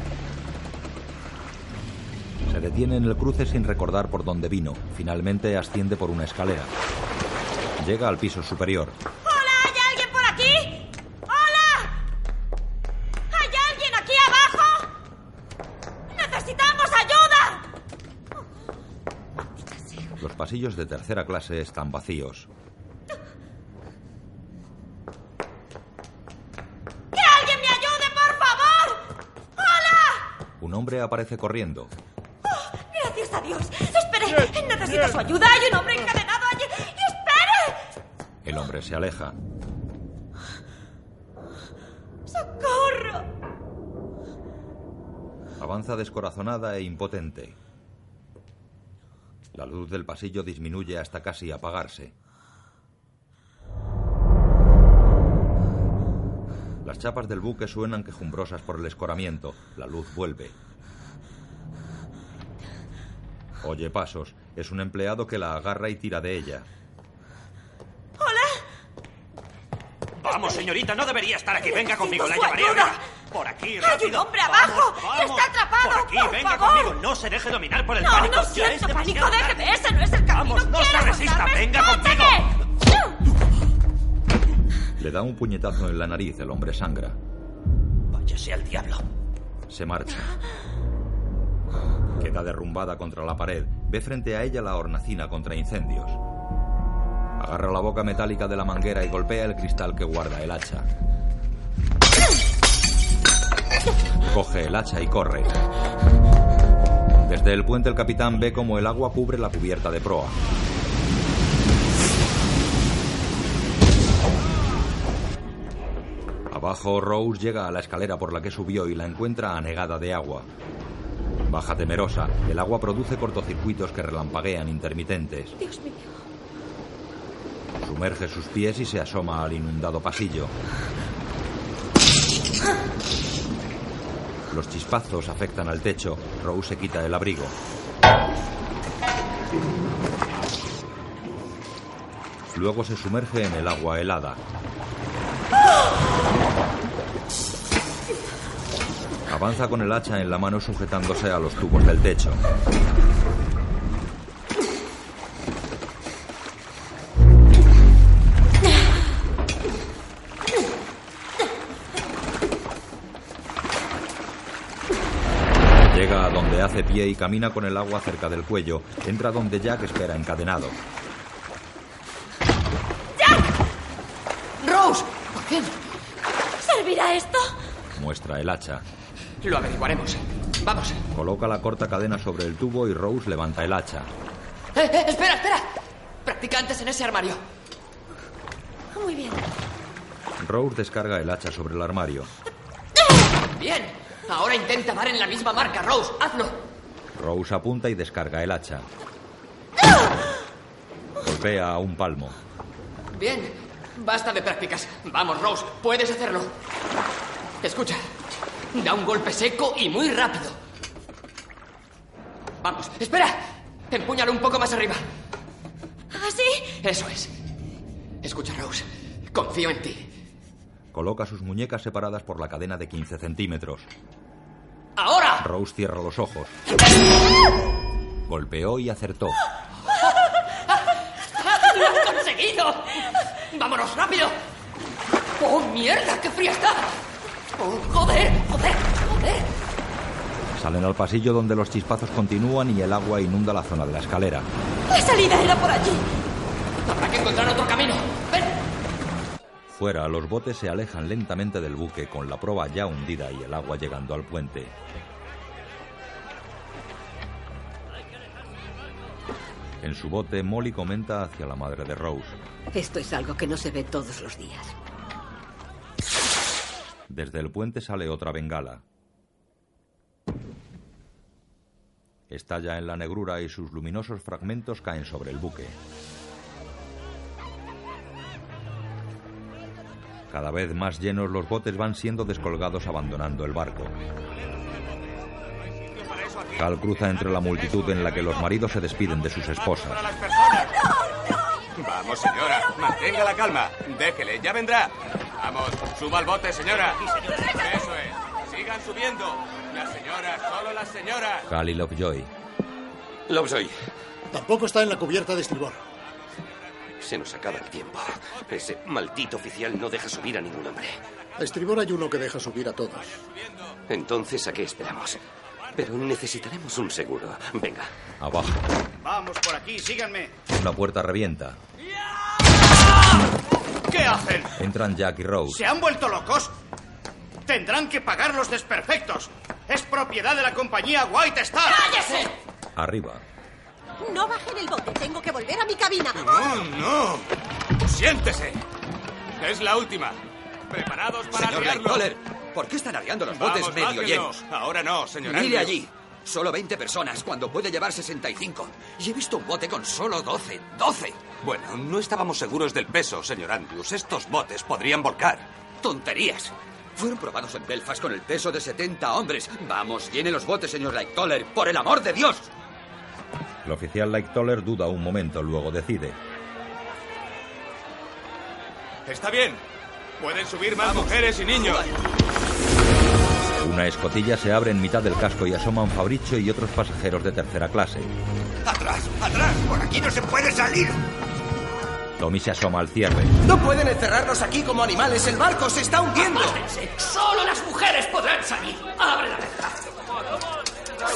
Se detiene en el cruce sin recordar por dónde vino. Finalmente asciende por una escalera. Llega al piso superior. ¡Hola! ¿Hay alguien por aquí? ¡Hola! ¿Hay alguien aquí abajo? ¡Necesitamos ayuda! Los pasillos de tercera clase están vacíos. ¡Que alguien me ayude, por favor! ¡Hola! Un hombre aparece corriendo. Gracias a Dios. Espere, necesito su ayuda. Hay un hombre encadenado allí. ¡Espere! El hombre se aleja. ¡Socorro! Avanza descorazonada e impotente. La luz del pasillo disminuye hasta casi apagarse. Las chapas del buque suenan quejumbrosas por el escoramiento. La luz vuelve. Oye pasos. Es un empleado que la agarra y tira de ella. Vamos, señorita, no debería estar aquí. Venga conmigo, la ayuda. arriba. Por aquí, ¡Hay rápido. un hombre Vamos, abajo! vamos. ¡Está atrapado! Por aquí, por venga favor. conmigo. No se deje dominar por el No, pánico. no Ya siento es pánico. Déjeme. Ese no es el camino. Vamos, no se ¡Quiero resista. Venga conmigo. Le da un puñetazo en la nariz. El hombre sangra. Váyase al diablo. Se marcha. Queda derrumbada contra la pared. Ve frente a ella la hornacina contra incendios. Agarra la boca metálica de la manguera y golpea el cristal que guarda el hacha. Coge el hacha y corre. Desde el puente el capitán ve como el agua cubre la cubierta de proa. Abajo, Rose llega a la escalera por la que subió y la encuentra anegada de agua. Baja temerosa. El agua produce cortocircuitos que relampaguean intermitentes. Dios mío. Sumerge sus pies y se asoma al inundado pasillo. Los chispazos afectan al techo. Rose se quita el abrigo. Luego se sumerge en el agua helada. Avanza con el hacha en la mano sujetándose a los tubos del techo. Llega a donde hace pie y camina con el agua cerca del cuello. Entra donde Jack espera encadenado. Bien. ¿Servirá esto? Muestra el hacha. Lo averiguaremos. Vamos. Coloca la corta cadena sobre el tubo y Rose levanta el hacha. ¡Eh, eh! ¡Espera, espera! Practica antes en ese armario. Muy bien. Rose descarga el hacha sobre el armario. Bien. Ahora intenta dar en la misma marca, Rose. Hazlo. Rose apunta y descarga el hacha. Golpea a un palmo. Bien. Basta de prácticas. Vamos, Rose. Puedes hacerlo. Escucha. Da un golpe seco y muy rápido. Vamos. Espera. Empúñalo un poco más arriba. ¿Así? Eso es. Escucha, Rose. Confío en ti. Coloca sus muñecas separadas por la cadena de 15 centímetros. ¡Ahora! Rose cierra los ojos. Golpeó y acertó. ¡Lo has conseguido! ¡Vámonos rápido! ¡Oh, mierda! ¡Qué fría está! ¡Oh, joder! ¡Joder! ¡Joder! Salen al pasillo donde los chispazos continúan y el agua inunda la zona de la escalera. La salida era por allí. Habrá que encontrar otro camino. ¡Ven! Fuera, los botes se alejan lentamente del buque con la proa ya hundida y el agua llegando al puente. En su bote, Molly comenta hacia la madre de Rose. Esto es algo que no se ve todos los días. Desde el puente sale otra bengala. Estalla en la negrura y sus luminosos fragmentos caen sobre el buque. Cada vez más llenos los botes van siendo descolgados abandonando el barco. Cal cruza entre la multitud en la que los maridos se despiden de sus esposas. Vamos, señora, mantenga la calma. Déjele, ya vendrá. Vamos, suba al bote, señora. Eso es. Sigan subiendo. Las señoras, solo las señoras. Cal y Lovejoy. Lovejoy. Tampoco está en la cubierta de estribor. Se nos acaba el tiempo. Ese maldito oficial no deja subir a ningún hombre. A estribor hay uno que deja subir a todos. Entonces, ¿a qué esperamos? Pero necesitaremos un seguro. Venga. Abajo. Vamos por aquí, síganme. Una puerta revienta. ¿Qué hacen? Entran Jack y Rose. ¿Se han vuelto locos? Tendrán que pagar los desperfectos. Es propiedad de la compañía White Star. ¡Cállese! Arriba. No bajen el bote, tengo que volver a mi cabina. ¡No, no! ¡Siéntese! Es la última. ¿Preparados para Señor ¿por qué están arriando los botes Vamos, medio llenos? Ahora no, señor Mire Andrews. allí. Solo 20 personas cuando puede llevar 65. Y he visto un bote con solo 12. ¡12! Bueno, no estábamos seguros del peso, señor Andrews. Estos botes podrían volcar. ¡Tonterías! Fueron probados en Belfast con el peso de 70 hombres. Vamos, llene los botes, señor Lightoller, por el amor de Dios. El oficial Lightoller duda un momento, luego decide. Está bien. Pueden subir más mujeres y niños. Una escotilla se abre en mitad del casco y asoman Fabricio y otros pasajeros de tercera clase. ¡Atrás! ¡Atrás! ¡Por aquí no se puede salir! Tommy se asoma al cierre. No pueden encerrarnos aquí como animales. El barco se está hundiendo. Solo las mujeres podrán salir. Abre la verja.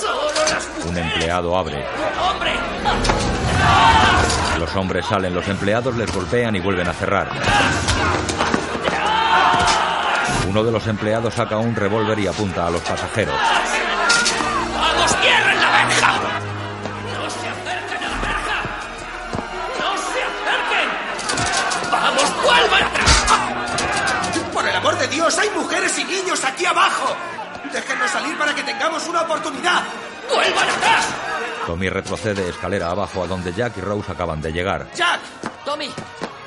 Solo las mujeres. Un empleado abre. ¡Hombre! Los hombres salen, los empleados les golpean y vuelven a cerrar. Uno de los empleados saca un revólver y apunta a los pasajeros. Aquí abajo! ¡Déjennos salir para que tengamos una oportunidad! ¡Vuelvan atrás! Tommy retrocede escalera abajo a donde Jack y Rose acaban de llegar. ¡Jack! ¡Tommy!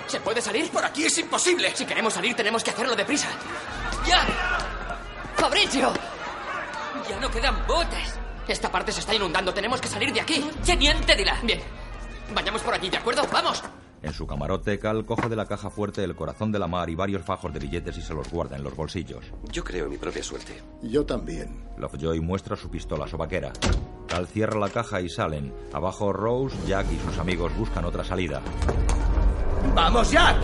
¿Se puede salir? Por aquí es imposible. Si queremos salir, tenemos que hacerlo deprisa. ¡Jack! ¡Fabricio! Ya no quedan botes. Esta parte se está inundando. Tenemos que salir de aquí. ¡Teniente Dila! Bien. Vayamos por aquí, ¿de acuerdo? ¡Vamos! En su camarote, Cal coge de la caja fuerte el corazón de la mar y varios fajos de billetes y se los guarda en los bolsillos. Yo creo en mi propia suerte. Yo también. Lovejoy muestra su pistola sobaquera. Cal cierra la caja y salen. Abajo, Rose, Jack y sus amigos buscan otra salida. ¡Vamos, Jack!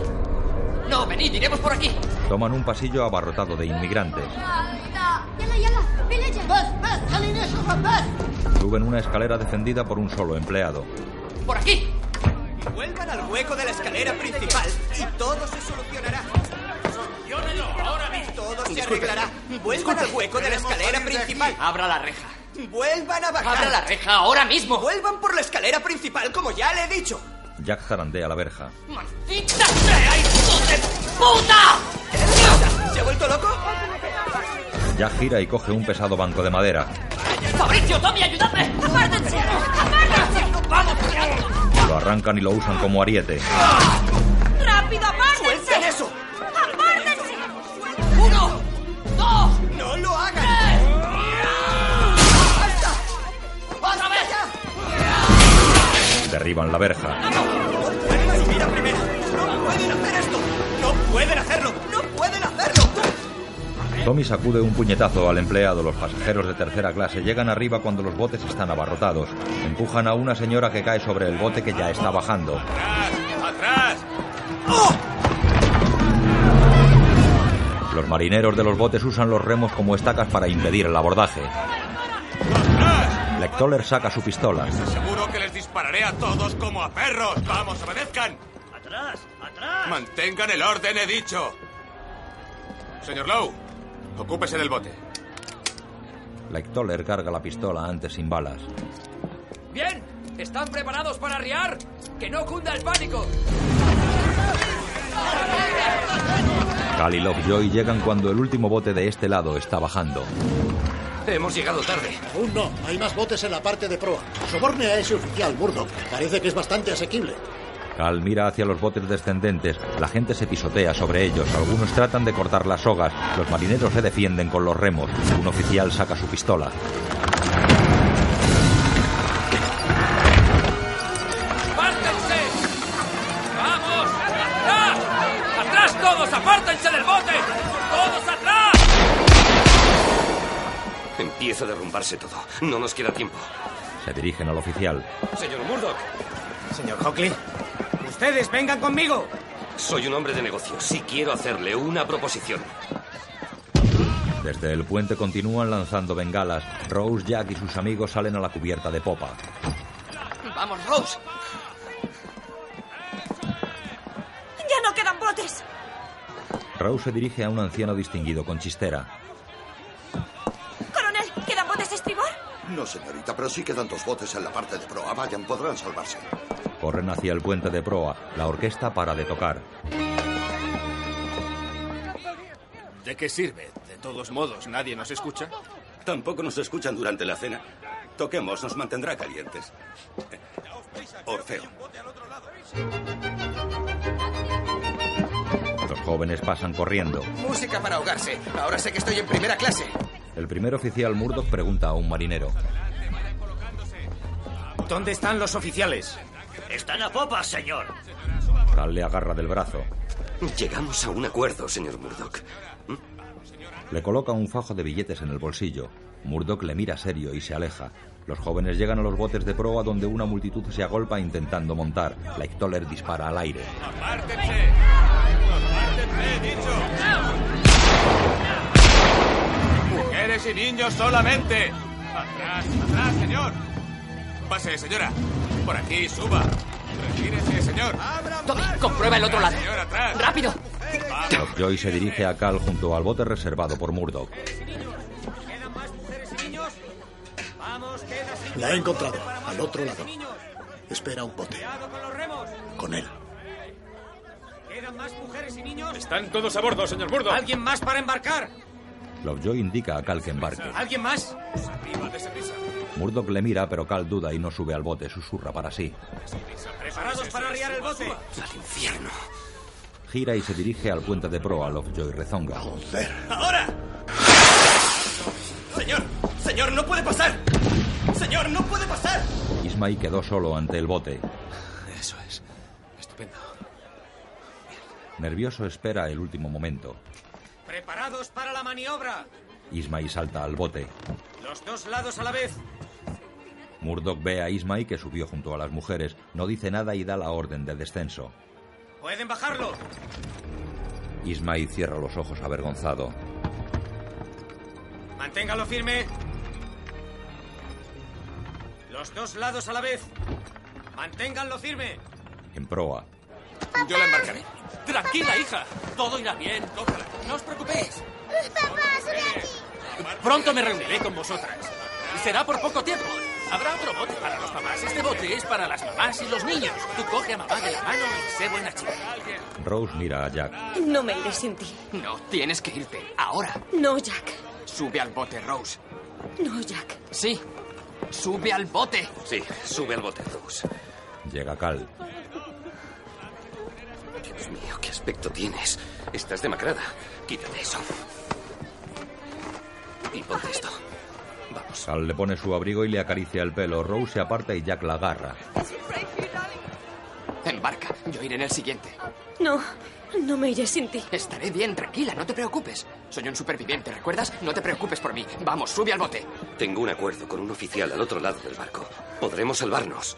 No, venid, iremos por aquí. Toman un pasillo abarrotado de inmigrantes. Suben una escalera defendida por un solo empleado. ¡Por aquí! Vuelvan al hueco de la escalera principal y todo se solucionará. Solucionenlo ahora mismo. Todo se arreglará. Vuelvan al hueco de la escalera principal. Abra la reja. Vuelvan a bajar. Abra la reja ahora mismo. Vuelvan por la escalera principal, como ya le he dicho. Jack zarandea la verja. ¡Maldita sea, hijo de puta! ¿Se ha vuelto loco? Jack gira y coge un pesado banco de madera. ¡Fabricio, Tommy, ayudadme! ¡Apártense! ¡Apártense! ¡Vamos! Lo arrancan y lo usan como ariete. ¡Rápido, apártense! ¡Suelten eso! ¡Apártense! ¡Uno! ¡Dos! ¡No lo hagan! ¡Otra vez! Derriban la verja. ¡Subir a primera! ¡No pueden hacer esto! ¡No pueden Tommy sacude un puñetazo al empleado. Los pasajeros de tercera clase llegan arriba cuando los botes están abarrotados. Empujan a una señora que cae sobre el bote que ya está bajando. ¡Atrás! Los marineros de los botes usan los remos como estacas para impedir el abordaje. Lectoller saca su pistola. Seguro que les dispararé a todos como a perros. ¡Vamos, obedezcan! ¡Atrás! ¡Atrás! Mantengan el orden, he dicho. Señor Lowe, ocúpese del bote. Lectoller carga la pistola antes sin balas. Bien, ¿están preparados para arriar? ¡Que no cunda el pánico! Cal y Lovejoy llegan cuando el último bote de este lado está bajando. Hemos llegado tarde. Aún no. Hay más botes en la parte de proa. Soborne a ese oficial, Murdoch. Parece que es bastante asequible. Cal mira hacia los botes descendentes. La gente se pisotea sobre ellos. Algunos tratan de cortar las sogas. Los marineros se defienden con los remos. Un oficial saca su pistola. ¡Apártense! ¡Vamos! ¡Atrás! ¡Atrás todos! ¡Apártense del bote! ¡Todos atrás! Empieza a derrumbarse todo. No nos queda tiempo. Se dirigen al oficial. Señor Murdoch. Señor Hockley, ustedes vengan conmigo. Soy un hombre de negocios. Sí quiero hacerle una proposición. Desde el puente continúan lanzando bengalas. Rose, Jack y sus amigos salen a la cubierta de popa. ¡Vamos, Rose! ¡Ya no quedan botes! Rose se dirige a un anciano distinguido con chistera. Coronel, ¿quedan botes de estribor? No, señorita, pero sí quedan dos botes en la parte de proa. Vayan, podrán salvarse. Corren hacia el puente de proa. La orquesta para de tocar. ¿De qué sirve? De todos modos, nadie nos escucha. Tampoco nos escuchan durante la cena. Toquemos, nos mantendrá calientes. Orfeo. Los jóvenes pasan corriendo. Música para ahogarse. Ahora sé que estoy en primera clase. El primer oficial Murdoch pregunta a un marinero. ¿Dónde están los oficiales? Están a popa, señor. Cal le agarra del brazo. Llegamos a un acuerdo, señor Murdoch. Le coloca un fajo de billetes en el bolsillo. Murdoch le mira serio y se aleja. Los jóvenes llegan a los botes de proa donde una multitud se agolpa intentando montar. Like Toller dispara al aire. ¡Apártense! ¡Apártense, he dicho! ¡Mujeres y niños solamente! ¡Atrás, atrás, señor! Pase, señora. Por aquí, suba. Retírese, señor. Tommy, comprueba el otro lado. Señor, atrás. ¡Rápido! Lovejoy se dirige a Cal junto al bote reservado por Murdoch. La he encontrado, al otro lado. Espera un bote. Con él. ¿Quedan más mujeres y niños? Están todos a bordo, señor Murdoch. ¿Alguien más para embarcar? Lovejoy indica a Cal que embarque. ¿Alguien más? Murdoch le mira, pero Cal duda y no sube al bote. Susurra para sí. ¿Preparados para arriar el bote? Al infierno. Gira y se dirige al puente de proa. Lovejoy rezonga. ¡Ahora! Señor, señor, no puede pasar. Señor, no puede pasar. Ismay quedó solo ante el bote. Eso es. Estupendo. Nervioso espera el último momento. ¿Preparados para la maniobra? Ismay salta al bote. Los dos lados a la vez. Murdoch ve a Ismay que subió junto a las mujeres. No dice nada y da la orden de descenso. ¿Pueden bajarlo? Ismay cierra los ojos avergonzado. Manténgalo firme. Los dos lados a la vez. Manténganlo firme. En proa. Yo la embarcaré. Tranquila, hija. Todo irá bien. No os preocupéis. Papá, sube aquí. Pronto me reuniré con vosotras. Será por poco tiempo. Habrá otro bote para los papás. Este bote es para las mamás y los niños. Tú coge a mamá de la mano y sé buena chica. Rose mira a Jack. No me iré sin ti. No, tienes que irte. Ahora. No, Jack. Sube al bote, Rose. No, Jack. Sí. Sube al bote. Sí, sube al bote, Rose. Llega Cal. Dios mío, qué aspecto tienes. Estás demacrada. Quítate eso. Y ponte esto. Vamos. Cal le pone su abrigo y le acaricia el pelo. Rose se aparta y Jack la agarra. Embarca. Yo iré en el siguiente. No, no me iré sin ti. Estaré bien, tranquila, no te preocupes. Soy un superviviente, ¿recuerdas? No te preocupes por mí. Vamos, sube al bote. Tengo un acuerdo con un oficial al otro lado del barco. Podremos salvarnos.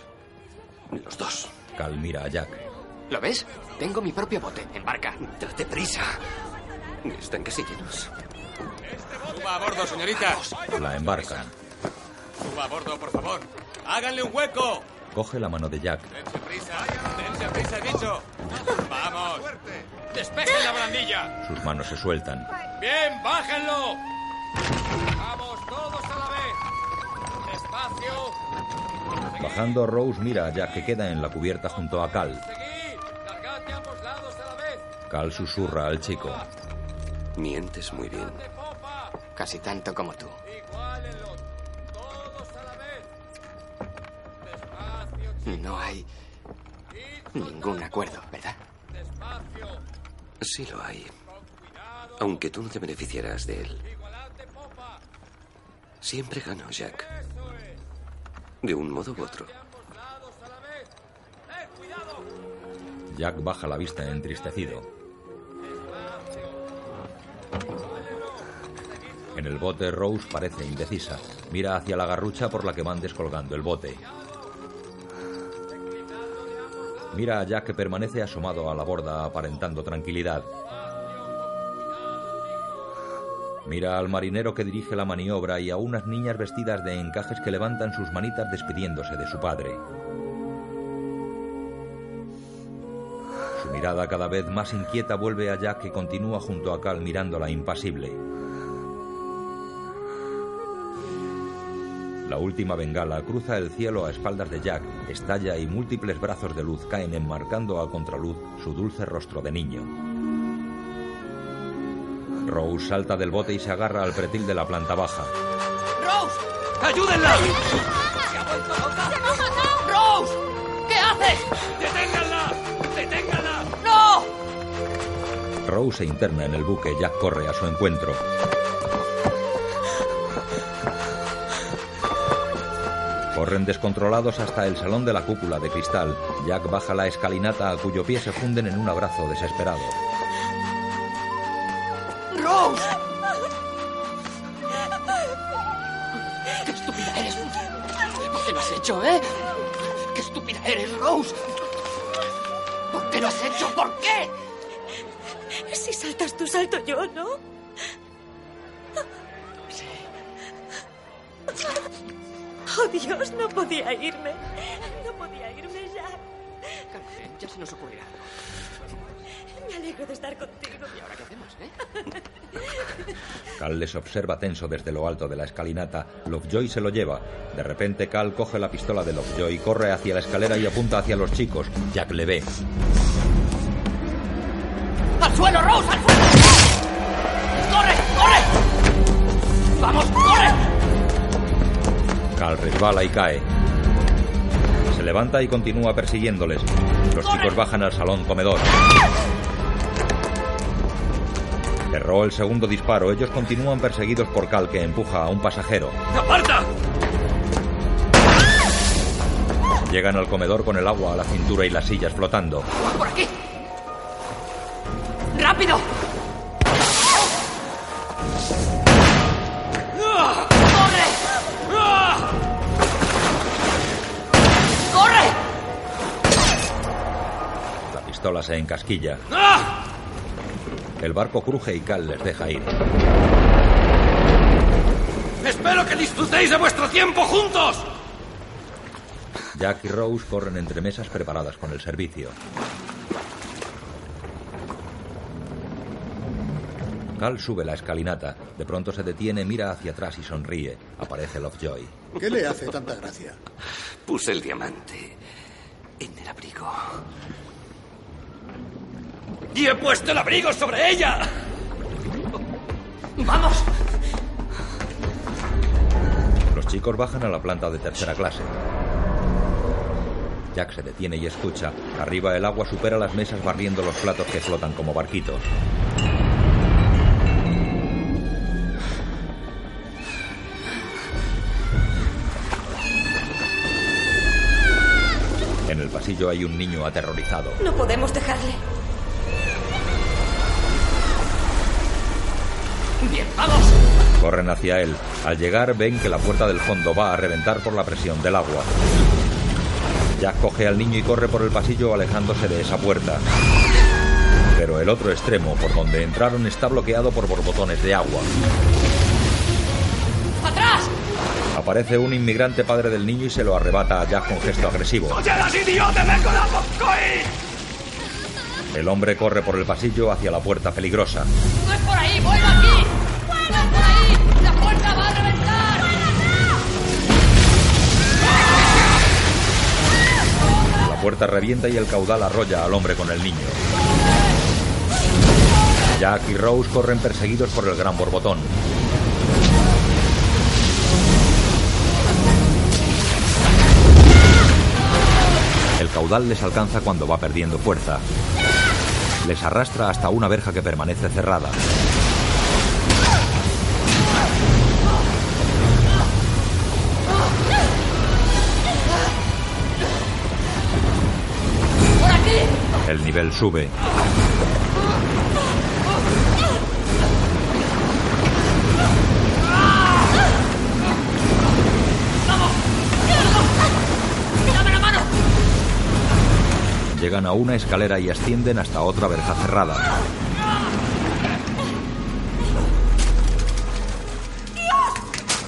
Los dos. Cal mira a Jack. ¿Lo ves? Tengo mi propio bote. Embarca. Date prisa. Están casi llenos. Suba a bordo, señorita. La embarcan. Suba a bordo, por favor. Háganle un hueco. Coge la mano de Jack. Dense prisa. Dense prisa, he dicho. Vamos. Despejen la barandilla. Sus manos se sueltan. Bien, bájenlo. Vamos todos a la vez. Despacio. Bajando, Rose mira a Jack que queda en la cubierta junto a Cal. Cargad de ambos lados a la vez. Cal susurra al chico. Mientes muy bien. Casi tanto como tú. Igualenlo. Todos a la vez. Despacio, No hay ningún acuerdo, ¿verdad? despacio. Sí lo hay. Aunque tú no te beneficiarás de él. Siempre gano, Jack. De un modo u otro. Jack baja la vista entristecido. En el bote, Rose parece indecisa. Mira hacia la garrucha por la que van descolgando el bote. Mira a Jack que permanece asomado a la borda aparentando tranquilidad. Mira al marinero que dirige la maniobra y a unas niñas vestidas de encajes que levantan sus manitas despidiéndose de su padre. Mirada cada vez más inquieta vuelve a Jack que continúa junto a Cal mirándola impasible. La última bengala cruza el cielo a espaldas de Jack, estalla y múltiples brazos de luz caen enmarcando a contraluz su dulce rostro de niño. Rose salta del bote y se agarra al pretil de la planta baja. ¡Rose! ¡Ayúdenla! ¡Se ha vuelto loca! ¡Rose! ¿Qué haces? ¡Deténganla! ¡No! Rose se interna en el buque, Jack corre a su encuentro. Corren descontrolados hasta el salón de la cúpula de cristal. Jack baja la escalinata a cuyo pie se funden en un abrazo desesperado. ¡Rose! ¡Qué estúpida eres! ¿Por qué lo has hecho, eh? ¡Qué estúpida eres, Rose! ¿Por qué lo has hecho? ¿Por qué? Si saltas tú, salto yo, ¿no? Oh, Dios, no podía irme. No podía irme ya. Cálmate, ya se nos ocurrirá. Me alegro de estar contigo. ¿Y ahora qué hacemos, eh? Cal les observa tenso desde lo alto de la escalinata. Lovejoy se lo lleva. De repente, Cal coge la pistola de Lovejoy, corre hacia la escalera y apunta hacia los chicos. Jack le ve. ¡Al suelo, Rose! ¡Al suelo! ¡Corre! ¡Corre! ¡Vamos, corre! Cal resbala y cae. Se levanta y continúa persiguiéndoles. Los chicos bajan al salón comedor. Cerró el segundo disparo. Ellos continúan perseguidos por Cal, que empuja a un pasajero. ¡Aparta! Llegan al comedor con el agua a la cintura y las sillas flotando. ¡Por aquí! ¡Rápido! ¡Corre! ¡Corre! La pistola se encasquilla. El barco cruje y Cal les deja ir. ¡Espero que disfrutéis de vuestro tiempo juntos! Jack y Rose corren entre mesas preparadas con el servicio. Cal sube la escalinata. De pronto se detiene, mira hacia atrás y sonríe. Aparece Lovejoy. ¿Qué le hace tanta gracia? Puse el diamante en el abrigo. ¡Y he puesto el abrigo sobre ella! ¡Vamos! Los chicos bajan a la planta de tercera clase. Jack se detiene y escucha. Arriba el agua supera las mesas barriendo los platos que flotan como barquitos. En el pasillo hay un niño aterrorizado. No podemos dejarle. Bien, vamos. Corren hacia él. Al llegar ven que la puerta del fondo va a reventar por la presión del agua. Jack coge al niño y corre por el pasillo alejándose de esa puerta. Pero el otro extremo, por donde entraron, está bloqueado por borbotones de agua. ¡Atrás! Aparece un inmigrante padre del niño y se lo arrebata a Jack con gesto agresivo. ¡Oyeras, la Popcoin! El hombre corre por el pasillo hacia la puerta peligrosa. ¡No es por ahí! ¡Vuelva puerta revienta y el caudal arrolla al hombre con el niño. Jack y Rose corren perseguidos por el gran borbotón. El caudal les alcanza cuando va perdiendo fuerza. Les arrastra hasta una verja que permanece cerrada. El nivel sube. Llegan a una escalera y ascienden hasta otra verja cerrada.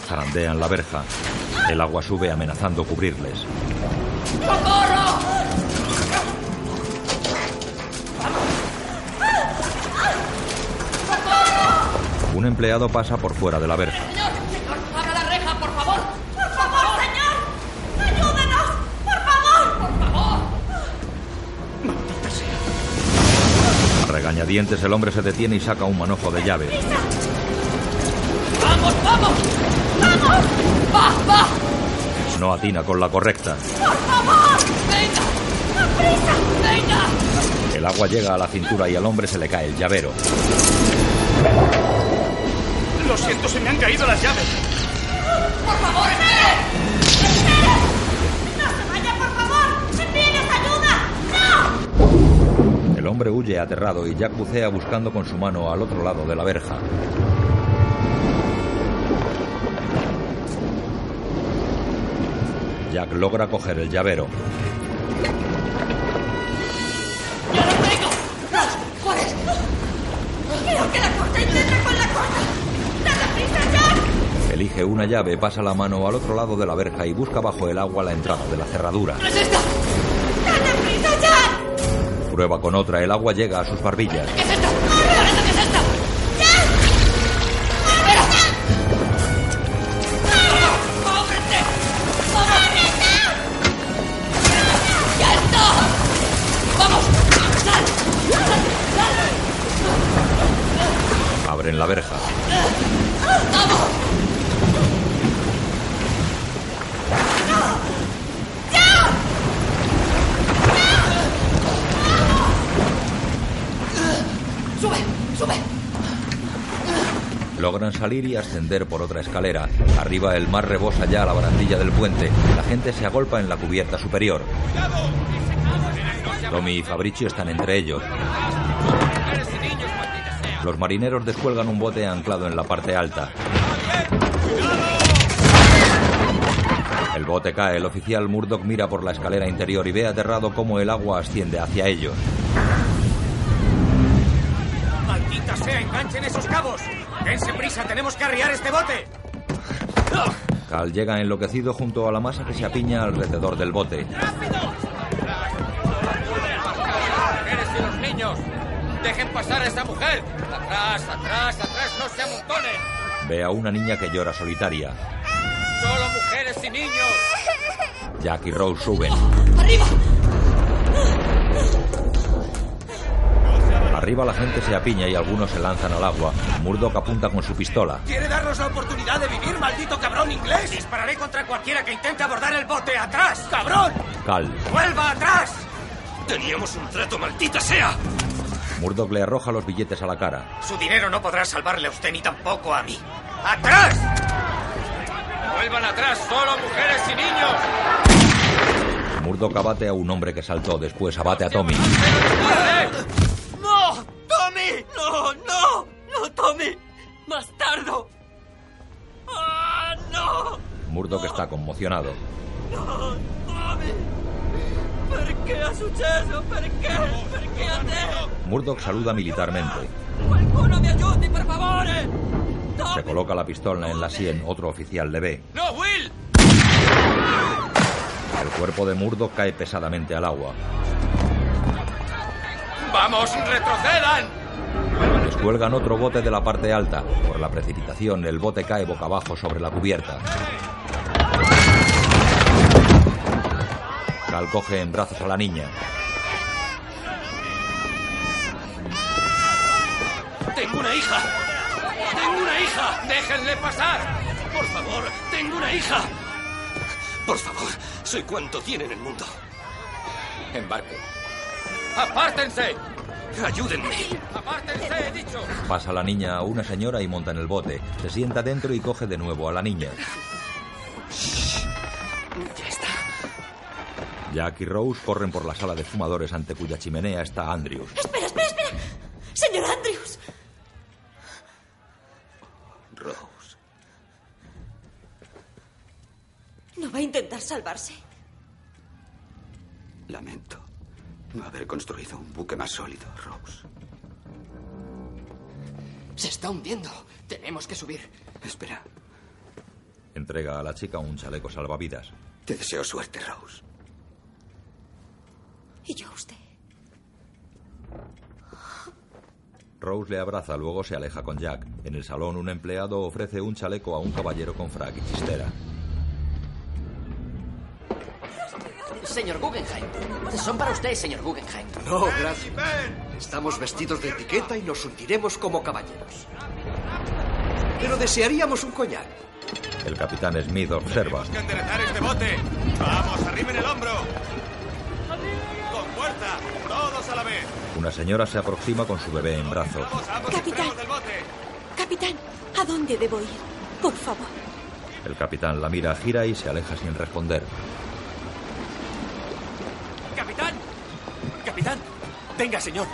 Zarandean la verja. El agua sube amenazando cubrirles. Un empleado pasa por fuera de la verja. Señor, señor, abra la reja, por favor. ¡Por favor, señor! ¡Ayúdanos! ¡Por favor! Por favor. A regañadientes el hombre se detiene y saca un manojo de llave. ¡Vamos, vamos! ¡Vamos! ¡Va, va! No atina con la correcta. ¡Por favor! ¡Venga! ¡Prisa! ¡Venga! El agua llega a la cintura y al hombre se le cae el llavero. Lo siento, se me han caído las llaves. ¡Por favor, espere! ¡No se vaya, por favor! ¡Envíenos ayuda! ¡No! El hombre huye aterrado y Jack bucea buscando con su mano al otro lado de la verja. Jack logra coger el llavero. ¡Yo lo tengo! ¿Cuál es? ¡Creo que la Elige una llave, pasa la mano al otro lado de la verja y busca bajo el agua la entrada de la cerradura. ¿Qué es esta? ¡Date prisa, Jack! Prueba con otra, el agua llega a sus barbillas. ¿Qué es? ¡Parece que es esta! ¡Espera! ¡Ábrete! ¡Vamos! ¡Ya está! ¡Vamos! ¡Sal! ¡Sal! ¡Sal! Abren la verja. ¡Vamos! ¡Sube! ¡Sube! Logran salir y ascender por otra escalera. Arriba el mar rebosa ya a la barandilla del puente. La gente se agolpa en la cubierta superior. Tommy y Fabricio están entre ellos. Los marineros descuelgan un bote anclado en la parte alta. El bote cae. El oficial Murdoch mira por la escalera interior y ve aterrado cómo el agua asciende hacia ellos. ¡Maldita sea! ¡Enganchen esos cabos! ¡Dense prisa! ¡Tenemos que arriar este bote! Cal llega enloquecido junto a la masa que se apiña alrededor del bote. ¡Mujeres y los niños! ¡Dejen pasar a esa mujer! ¡Atrás, atrás, atrás! ¡No se amontonen! Ve a una niña que llora solitaria. ¡Solo mujeres y niños! Jack y Rose suben. ¡Arriba! Arriba la gente se apiña y algunos se lanzan al agua. Murdoch apunta con su pistola. ¿Quiere darnos la oportunidad de vivir, maldito cabrón inglés? Dispararé contra cualquiera que intente abordar el bote. ¡Atrás, cabrón! Cal. ¡Vuelva atrás! Teníamos un trato, maldita sea. Murdoch le arroja los billetes a la cara. Su dinero no podrá salvarle a usted ni tampoco a mí. ¡Atrás! ¡Vuelvan atrás! ¡Solo mujeres y niños! Murdoch abate a un hombre que saltó, después abate a Tommy. ¡No! ¡No, no! ¡No, Tommy! ¡Bastardo! ¡Ah, no! Murdoch está conmocionado. ¡No, Tommy! Perché è successo? Perché? Perché a te? Murdoch saluda militarmente. Qualcuno mi aiuti, per favore! Se coloca la pistola en la sien, otro oficial le ve. ¡No, Will! El cuerpo de Murdoch cae pesadamente al agua. ¡Vamos, retrocedan! Descuelgan otro bote de la parte alta. Por la precipitación, el bote cae boca abajo sobre la cubierta. Cal coge en brazos a la niña. ¡Tengo una hija! ¡Tengo una hija! ¡Déjenle pasar! Por favor, tengo una hija. Por favor, soy cuanto tiene en el mundo. Embarque. ¡Apártense! ¡Ayúdenme! ¡Apártense, he dicho! Pasa la niña a una señora y monta en el bote. Se sienta dentro y coge de nuevo a la niña. Ya está. Jack y Rose corren por la sala de fumadores ante cuya chimenea está Andrews. Espera, espera, espera. Señor Andrews. Rose. ¿No va a intentar salvarse? Lamento haber construido un buque más sólido, Rose. Se está hundiendo. Tenemos que subir. Espera. Entrega a la chica un chaleco salvavidas. Te deseo suerte, Rose. Y yo a usted. Rose le abraza, luego se aleja con Jack. En el salón, un empleado ofrece un chaleco a un caballero con frac y chistera. Señor Guggenheim. Son para usted, señor Guggenheim. No, gracias. Estamos vestidos de etiqueta y nos hundiremos como caballeros. Pero desearíamos un coñac. El capitán Smith observa. que enderezar este bote. Vamos, arrimen el hombro. Con fuerza, todos a la vez. Una señora se aproxima con su bebé en brazos. Capitán. Capitán, ¿a dónde debo ir? Por favor. El capitán la mira, gira y se aleja sin responder. ¡Capitán! ¡Capitán! Venga, señor.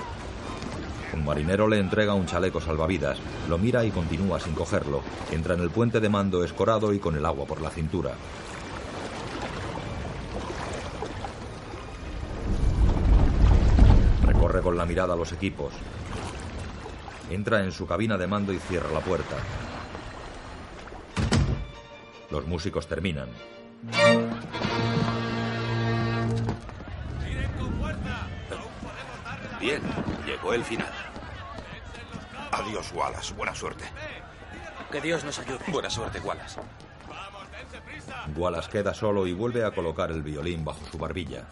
Un marinero le entrega un chaleco salvavidas, lo mira y continúa sin cogerlo. Entra en el puente de mando escorado y con el agua por la cintura. Recorre con la mirada los equipos. Entra en su cabina de mando y cierra la puerta. Los músicos terminan. Bien, llegó el final. Adiós, Wallace. Buena suerte. Que Dios nos ayude. Buena suerte, Wallace. Wallace queda solo y vuelve a colocar el violín bajo su barbilla.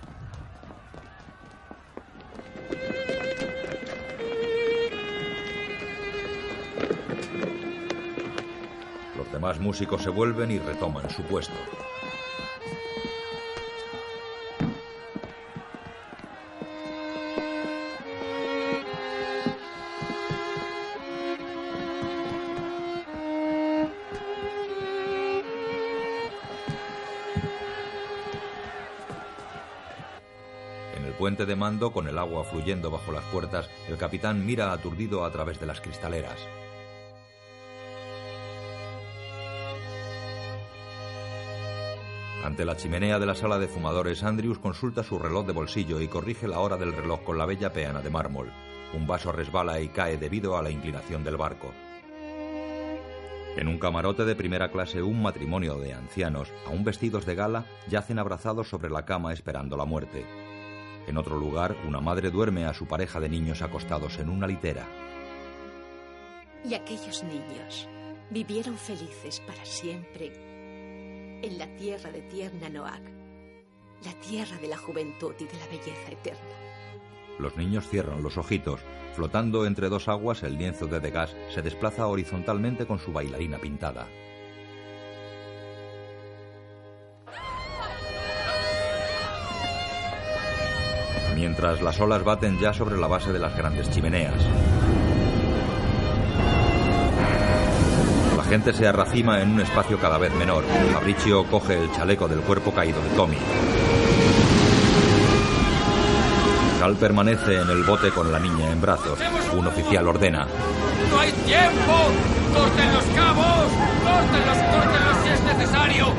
Los demás músicos se vuelven y retoman su puesto. De mando, con el agua fluyendo bajo las puertas, el capitán mira aturdido a través de las cristaleras. Ante la chimenea de la sala de fumadores, Andrews consulta su reloj de bolsillo y corrige la hora del reloj con la bella peana de mármol. Un vaso resbala y cae debido a la inclinación del barco. En un camarote de primera clase, un matrimonio de ancianos, aún vestidos de gala, yacen abrazados sobre la cama esperando la muerte. En otro lugar, una madre duerme a su pareja de niños acostados en una litera. Y aquellos niños vivieron felices para siempre en la tierra de tierna Noac, la tierra de la juventud y de la belleza eterna. Los niños cierran los ojitos. Flotando entre dos aguas, el lienzo de Degas se desplaza horizontalmente con su bailarina pintada. Mientras las olas baten ya sobre la base de las grandes chimeneas. La gente se arracima en un espacio cada vez menor. Fabricio coge el chaleco del cuerpo caído de Tommy. Cal permanece en el bote con la niña en brazos. Un oficial ordena. ¡No hay tiempo! ¡Corten los cabos! ¡Córtenlos, córtenlos si es necesario!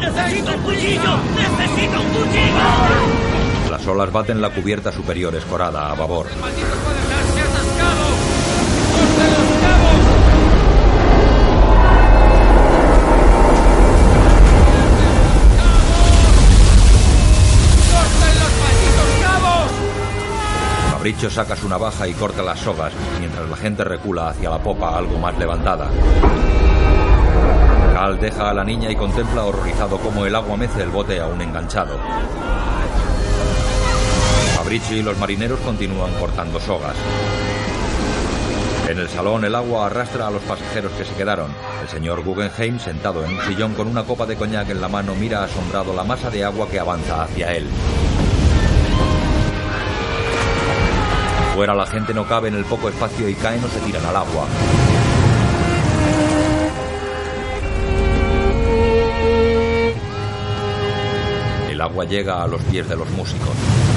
¡Necesito un cuchillo! ¡Necesito un cuchillo! Las olas baten la cubierta superior escorada a babor. Fabricio saca su navaja y corta las sogas, mientras la gente recula hacia la popa algo más levantada. Cal deja a la niña y contempla horrorizado cómo el agua mece el bote aún enganchado. Fabricio y los marineros continúan cortando sogas. En el salón el agua arrastra a los pasajeros que se quedaron. El señor Guggenheim, sentado en un sillón con una copa de coñac en la mano, mira asombrado la masa de agua que avanza hacia él. Fuera la gente no cabe en el poco espacio y caen o se tiran al agua. El agua llega a los pies de los músicos.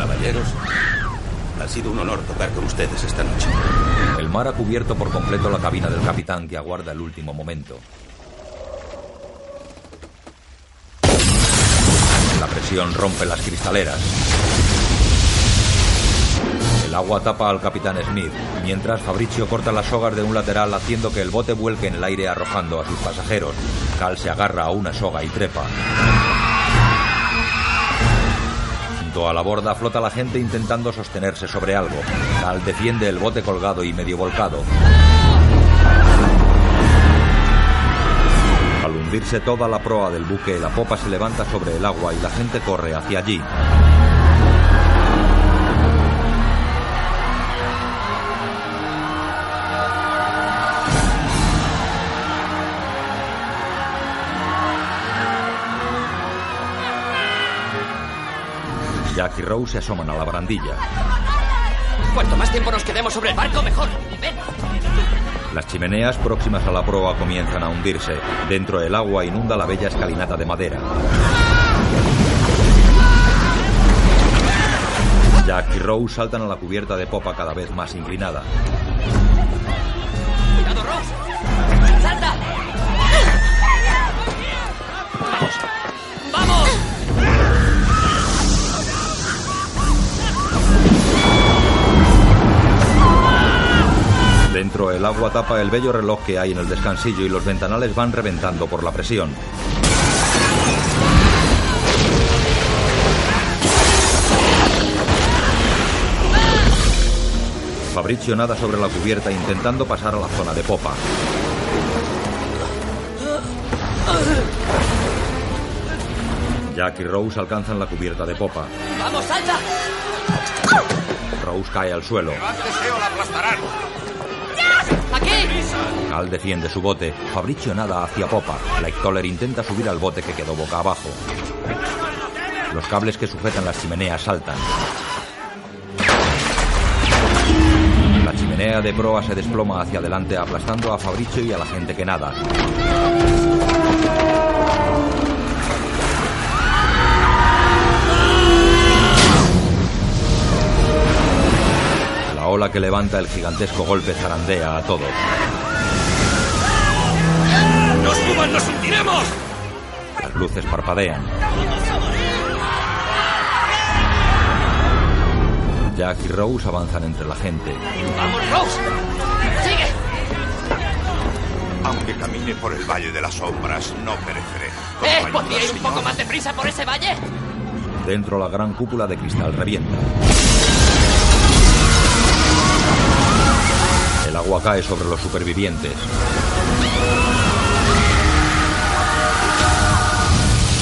Caballeros, ha sido un honor tocar con ustedes esta noche. El mar ha cubierto por completo la cabina del capitán que aguarda el último momento. La presión rompe las cristaleras. El agua tapa al capitán Smith, mientras Fabricio corta las sogas de un lateral haciendo que el bote vuelque en el aire arrojando a sus pasajeros. Cal se agarra a una soga y trepa. Junto a la borda flota la gente intentando sostenerse sobre algo. Cal defiende el bote colgado y medio volcado. Al hundirse toda la proa del buque, la popa se levanta sobre el agua y la gente corre hacia allí. Jack y Rose se asoman a la barandilla. Cuanto más tiempo nos quedemos sobre el barco, mejor. Ven. Las chimeneas próximas a la proa comienzan a hundirse. Dentro el agua inunda la bella escalinata de madera. Jack y Rose saltan a la cubierta de popa cada vez más inclinada. ¡Cuidado, Rose! Dentro el agua tapa el bello reloj que hay en el descansillo y los ventanales van reventando por la presión. Fabricio nada sobre la cubierta intentando pasar a la zona de popa. Jack y Rose alcanzan la cubierta de popa. ¡Vamos, salta! Rose cae al suelo. ¡Levántese o la aplastarán! ¡Aquí! Cal defiende su bote. Fabricio nada hacia popa. Toller intenta subir al bote que quedó boca abajo. Los cables que sujetan las chimeneas saltan. La chimenea de proa se desploma hacia adelante aplastando a Fabricio y a la gente que nada. Ola que levanta el gigantesco golpe zarandea a todos. ¡No suban, nos hundiremos! Las luces parpadean. Jack y Rose avanzan entre la gente. ¡Vamos, Rose! ¡Sigue! Aunque camine por el Valle de las Sombras, no pereceré. ¿Eh? ¿Podría ir un poco más deprisa por ese valle? Dentro la gran cúpula de cristal revienta. Agua cae sobre los supervivientes.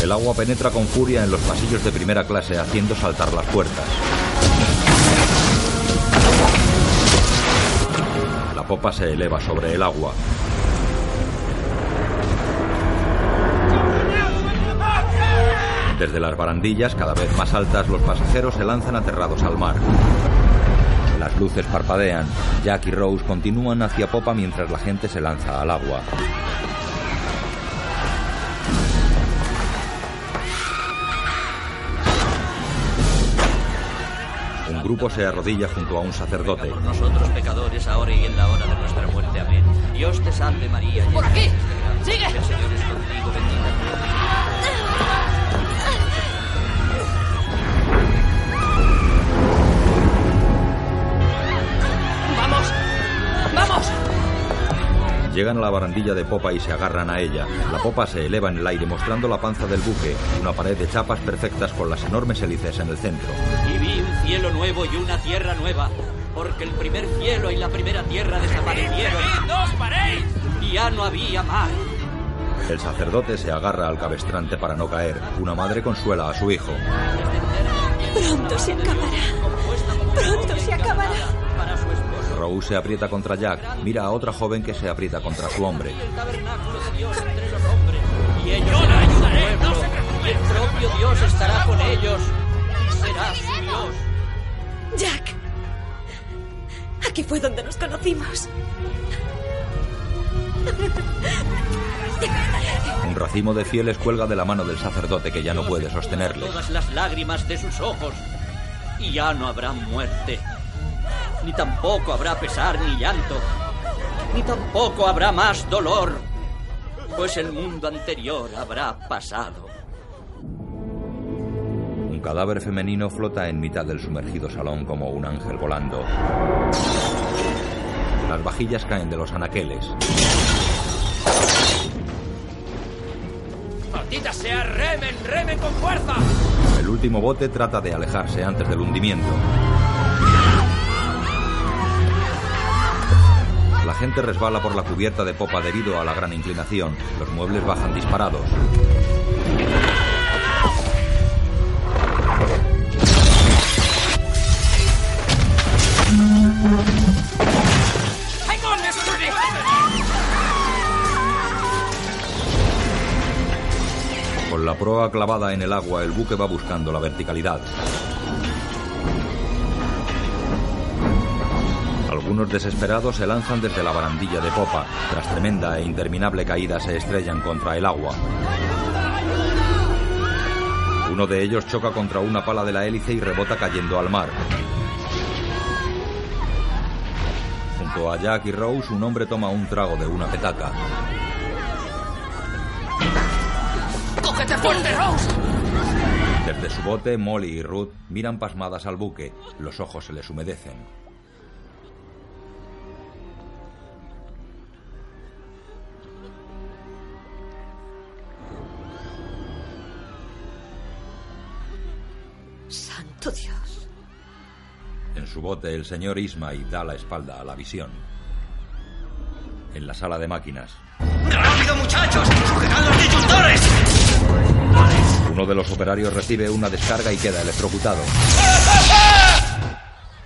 El agua penetra con furia en los pasillos de primera clase haciendo saltar las puertas. La popa se eleva sobre el agua. Desde las barandillas, cada vez más altas, los pasajeros se lanzan aterrados al mar. Las luces parpadean. Jack y Rose continúan hacia popa mientras la gente se lanza al agua. Un grupo se arrodilla junto a un sacerdote. Nosotros pecadores, ahora y en la hora de nuestra muerte. Amén. Dios te salve María. ¡Por aquí! ¡Sigue! Llegan a la barandilla de popa y se agarran a ella. La popa se eleva en el aire mostrando la panza del buque, una pared de chapas perfectas con las enormes hélices en el centro. Y vi un cielo nuevo y una tierra nueva, porque el primer cielo y la primera tierra desaparecieron. ¡No os paréis! Y ya no había mar. El sacerdote se agarra al cabestrante para no caer. Una madre consuela a su hijo. Pronto se acabará. Pronto se acabará. Rose se aprieta contra Jack. Mira a otra joven que se aprieta contra su hombre. Y ellos el propio Dios estará con ellos y será su Dios. Jack. Aquí fue donde nos conocimos. Un racimo de fieles cuelga de la mano del sacerdote que ya no puede sostenerle. Todas las lágrimas de sus ojos y ya no habrá muerte, ni tampoco habrá pesar ni llanto, ni tampoco habrá más dolor, pues el mundo anterior habrá pasado. Un cadáver femenino flota en mitad del sumergido salón como un ángel volando. Las vajillas caen de los anaqueles. ¡Maldita sea! ¡Remen! ¡Remen con fuerza! El último bote trata de alejarse antes del hundimiento. La gente resbala por la cubierta de popa debido a la gran inclinación. Los muebles bajan disparados. Con la proa clavada en el agua, el buque va buscando la verticalidad. Algunos desesperados se lanzan desde la barandilla de popa. Tras tremenda e interminable caída se estrellan contra el agua. Uno de ellos choca contra una pala de la hélice y rebota cayendo al mar. Junto a Jack y Rose, un hombre toma un trago de una petaca. ¡Cógete fuerte, Rose! Desde su bote, Molly y Ruth miran pasmadas al buque. Los ojos se les humedecen. Bote, el señor Ismay da la espalda a la visión. En la sala de máquinas, ¡Rápido, muchachos! ¡Sujetad los disyuntores! uno de los operarios recibe una descarga y queda electrocutado.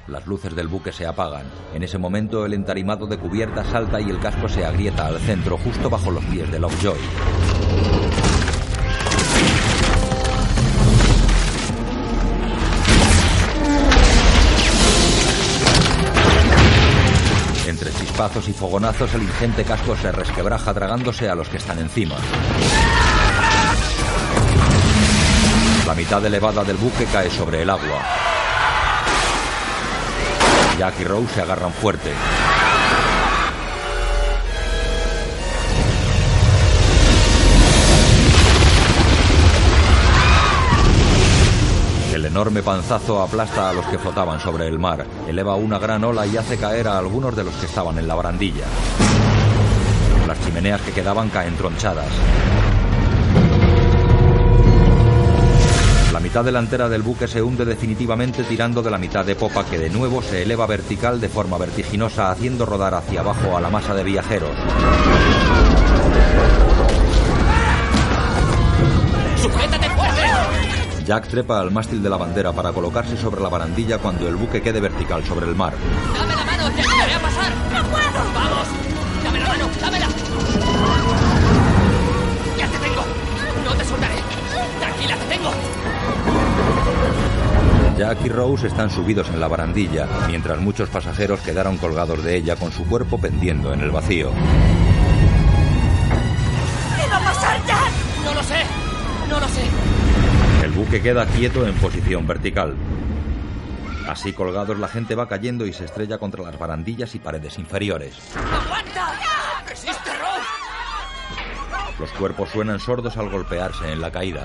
Las luces del buque se apagan. En ese momento, el entarimado de cubierta salta y el casco se agrieta al centro, justo bajo los pies de Lovejoy. Y fogonazos, el ingente casco se resquebraja tragándose a los que están encima. La mitad elevada del buque cae sobre el agua. Jack y Rose se agarran fuerte. Enorme panzazo aplasta a los que flotaban sobre el mar, eleva una gran ola y hace caer a algunos de los que estaban en la barandilla. Las chimeneas que quedaban caen tronchadas. La mitad delantera del buque se hunde definitivamente tirando de la mitad de popa que de nuevo se eleva vertical de forma vertiginosa haciendo rodar hacia abajo a la masa de viajeros. ¡Sujétate! Jack trepa al mástil de la bandera para colocarse sobre la barandilla cuando el buque quede vertical sobre el mar. ¡Dame la mano! ¡Te ayudaré a pasar! ¡No puedo! ¡Vamos! ¡Dame la mano! ¡Dámela! ¡Ya te tengo! ¡No te soltaré! ¡Tranquila, te tengo! Jack y Rose están subidos en la barandilla, mientras muchos pasajeros quedaron colgados de ella con su cuerpo pendiendo en el vacío. Buque queda quieto en posición vertical. Así colgados la gente va cayendo y se estrella contra las barandillas y paredes inferiores. ¡Aguanta! ¡Resiste, Rose! Los cuerpos suenan sordos al golpearse en la caída.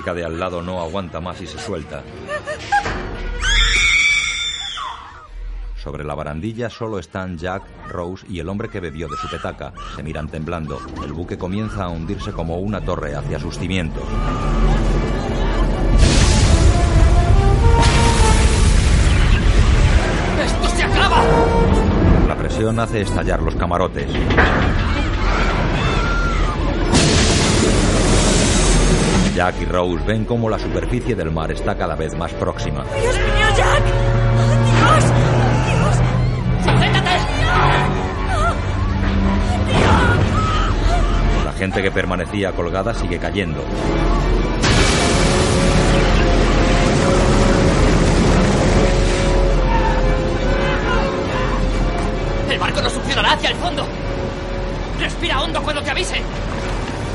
Chica de al lado no aguanta más y se suelta. Sobre la barandilla solo están Jack, Rose y el hombre que bebió de su petaca. Se miran temblando. El buque comienza a hundirse como una torre hacia sus cimientos. ¡Esto se acaba! La presión hace estallar los camarotes. Jack y Rose ven cómo la superficie del mar está cada vez más próxima. ¡Dios mío, Jack! ¡Dios! ¡Dios! ¡Sujétate! La gente que permanecía colgada sigue cayendo. ¡El barco no succionará hacia el fondo! ¡Respira hondo cuando te avise!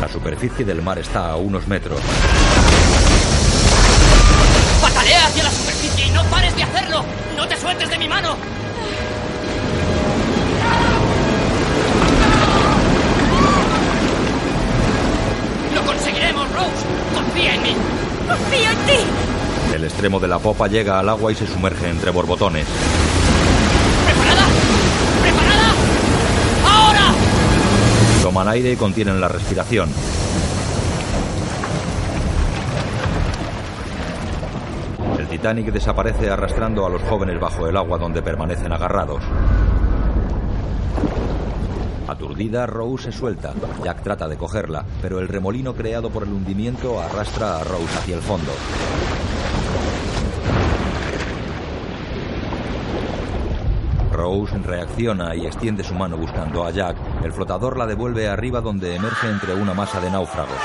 La superficie del mar está a unos metros. ¡Patalea hacia la superficie y no pares de hacerlo! ¡No te sueltes de mi mano! ¡Lo conseguiremos, Rose! ¡Confía en mí! ¡Confío en ti! El extremo de la popa llega al agua y se sumerge entre borbotones. Toman aire y contienen la respiración. El Titanic desaparece arrastrando a los jóvenes bajo el agua donde permanecen agarrados. Aturdida, Rose se suelta. Jack trata de cogerla, pero el remolino creado por el hundimiento arrastra a Rose hacia el fondo. Rose reacciona y extiende su mano buscando a Jack. El flotador la devuelve arriba donde emerge entre una masa de náufragos.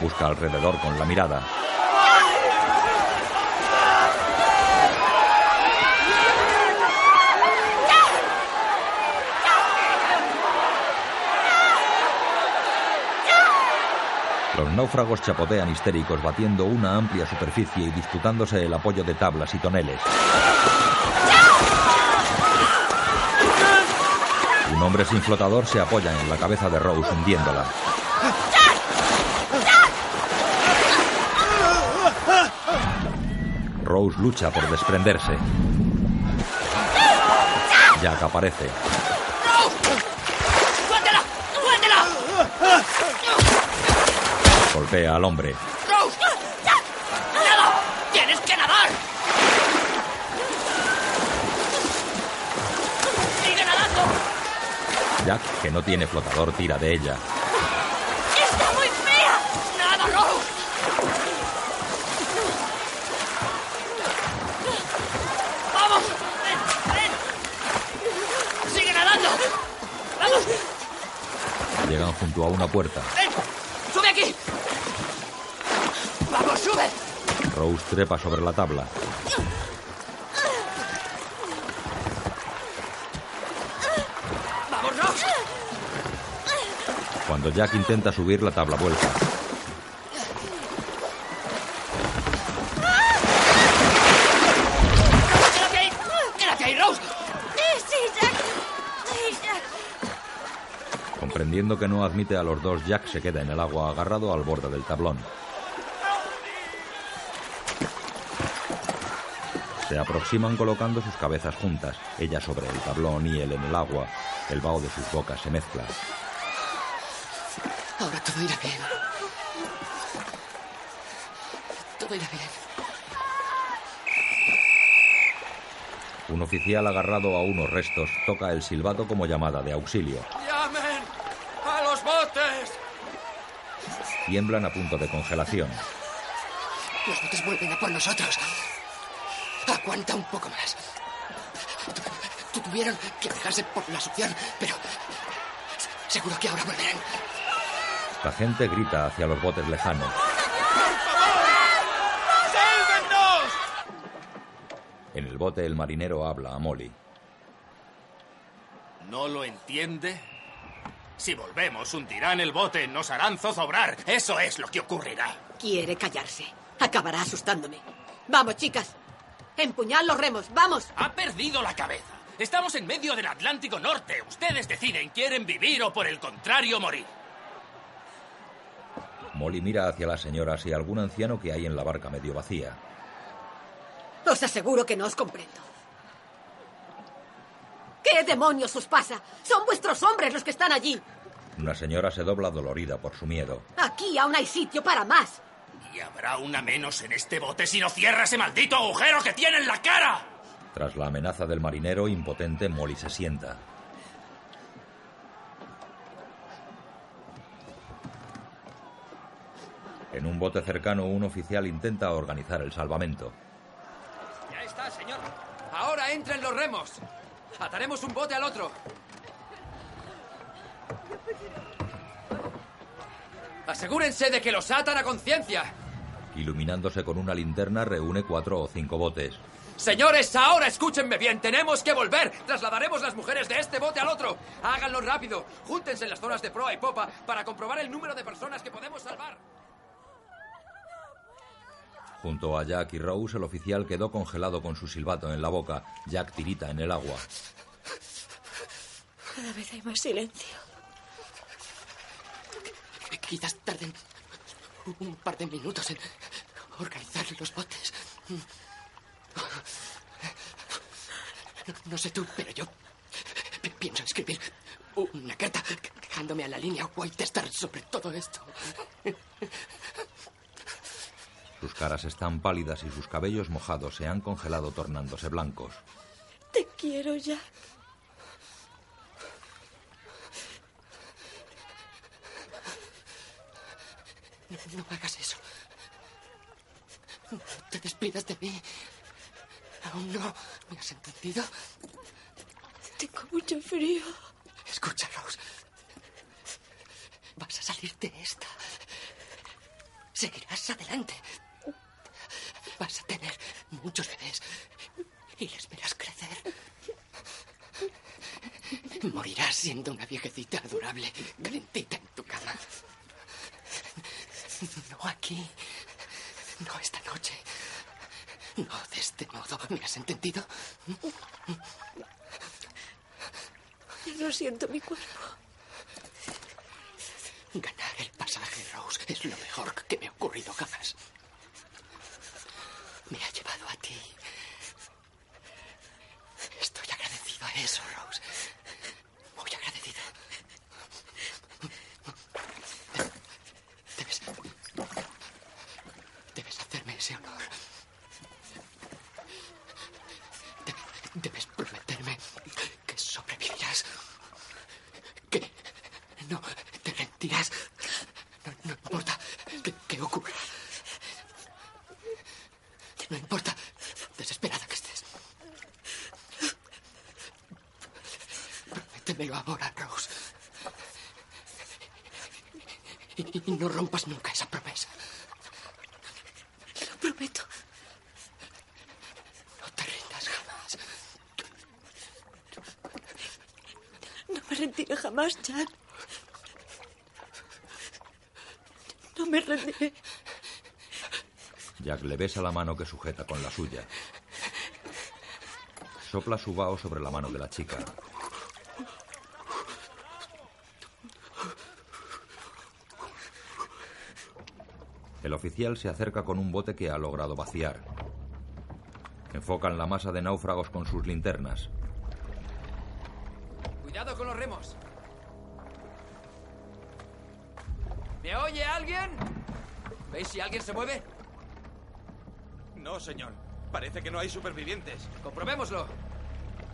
Busca alrededor con la mirada. Los náufragos chapotean histéricos batiendo una amplia superficie y disputándose el apoyo de tablas y toneles. Un hombre sin flotador se apoya en la cabeza de Rose hundiéndola. Rose lucha por desprenderse. Jack aparece. Golpea al hombre. Jack, que no tiene flotador, tira de ella. ¡Está muy fea! ¡Nada, Rose! ¡Vamos! ¡Ven! ven. ¡Sigue nadando! ¡Vamos! Llegan junto a una puerta. ¡Ven! ¡Sube aquí! ¡Vamos, sube! Rose trepa sobre la tabla. ¡Vamos, Rose! Cuando Jack intenta subir, la tabla vuelta. Jack. Entendiendo que no admite a los dos, Jack se queda en el agua agarrado al borde del tablón. Se aproximan colocando sus cabezas juntas, ella sobre el tablón y él en el agua. El vaho de sus bocas se mezcla. Ahora todo irá bien. Todo irá bien. Un oficial agarrado a unos restos toca el silbato como llamada de auxilio. ¡Llamen a los botes! Tiemblan a punto de congelación. Los botes vuelven a por nosotros. Aguanta un poco más. Tu- Tuvieron que dejarse por la succión, pero seguro que ahora volverán. La gente grita hacia los botes lejanos. ¡Sálvennos! En el bote el marinero habla a Molly. ¿No lo entiende? Si volvemos, hundirán el bote, nos harán zozobrar. Eso es lo que ocurrirá. Quiere callarse. Acabará asustándome. Vamos, chicas. Empuñad los remos. Vamos. Ha perdido la cabeza. Estamos en medio del Atlántico Norte. Ustedes deciden, ¿quieren vivir o por el contrario morir? Molly mira hacia las señoras y algún anciano que hay en la barca medio vacía. Os aseguro que no os comprendo. ¿Qué demonios os pasa? Son vuestros hombres los que están allí. Una señora se dobla dolorida por su miedo. Aquí aún hay sitio para más. Y habrá una menos en este bote si no cierra ese maldito agujero que tiene en la cara. Tras la amenaza del marinero impotente, Molly se sienta. En un bote cercano, un oficial intenta organizar el salvamento. Ya está, señor. Ahora entren los remos. Ataremos un bote al otro. Asegúrense de que los atan a conciencia. Iluminándose con una linterna, reúne cuatro o cinco botes. Señores, ahora escúchenme bien. Tenemos que volver. Trasladaremos las mujeres de este bote al otro. Háganlo rápido. Júntense en las zonas de proa y popa para comprobar el número de personas que podemos salvar. Junto a Jack y Rose, el oficial quedó congelado con su silbato en la boca. Jack tirita en el agua. Cada vez hay más silencio. Quizás tarden un par de minutos en organizar los botes. No, no sé tú, pero yo pi- pienso escribir una carta quejándome a la línea White Star sobre todo esto. Sus caras están pálidas y sus cabellos mojados se han congelado tornándose blancos. Te quiero, Jack. No, no hagas eso. No te despidas de mí. Aún no. ¿Me has entendido? Tengo mucho frío. Escucha, Rose. Vas a salir de esta. Seguirás adelante. Vas a tener muchos bebés y les verás crecer. Morirás siendo una viejecita adorable, calentita en tu cama. No aquí. No esta noche. No de este modo. ¿Me has entendido? No siento mi cuerpo. Ganar el pasaje, Rose, es lo mejor que me ha ocurrido jamás. Jack. No me rendiré. Jack le besa la mano que sujeta con la suya. Sopla su vaho sobre la mano de la chica. El oficial se acerca con un bote que ha logrado vaciar. Enfocan la masa de náufragos con sus linternas. Alguien se mueve? No, señor. Parece que no hay supervivientes. Comprobémoslo.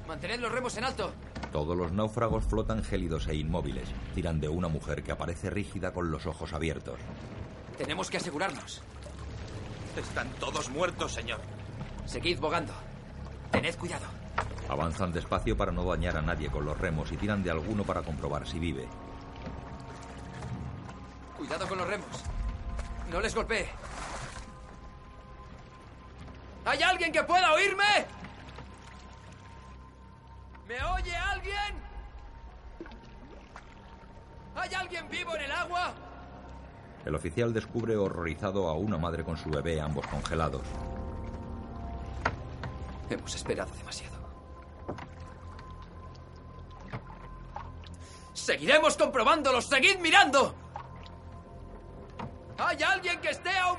Mantened los remos en alto. Todos los náufragos flotan gélidos e inmóviles. Tiran de una mujer que aparece rígida con los ojos abiertos. Tenemos que asegurarnos. Están todos muertos, señor. Seguid bogando. Tened cuidado. Avanzan despacio para no dañar a nadie con los remos y tiran de alguno para comprobar si vive. No les golpee. ¿Hay alguien que pueda oírme? ¿Me oye alguien? ¿Hay alguien vivo en el agua? El oficial descubre horrorizado a una madre con su bebé, ambos congelados. Hemos esperado demasiado. Seguiremos comprobándolos. Seguid mirando.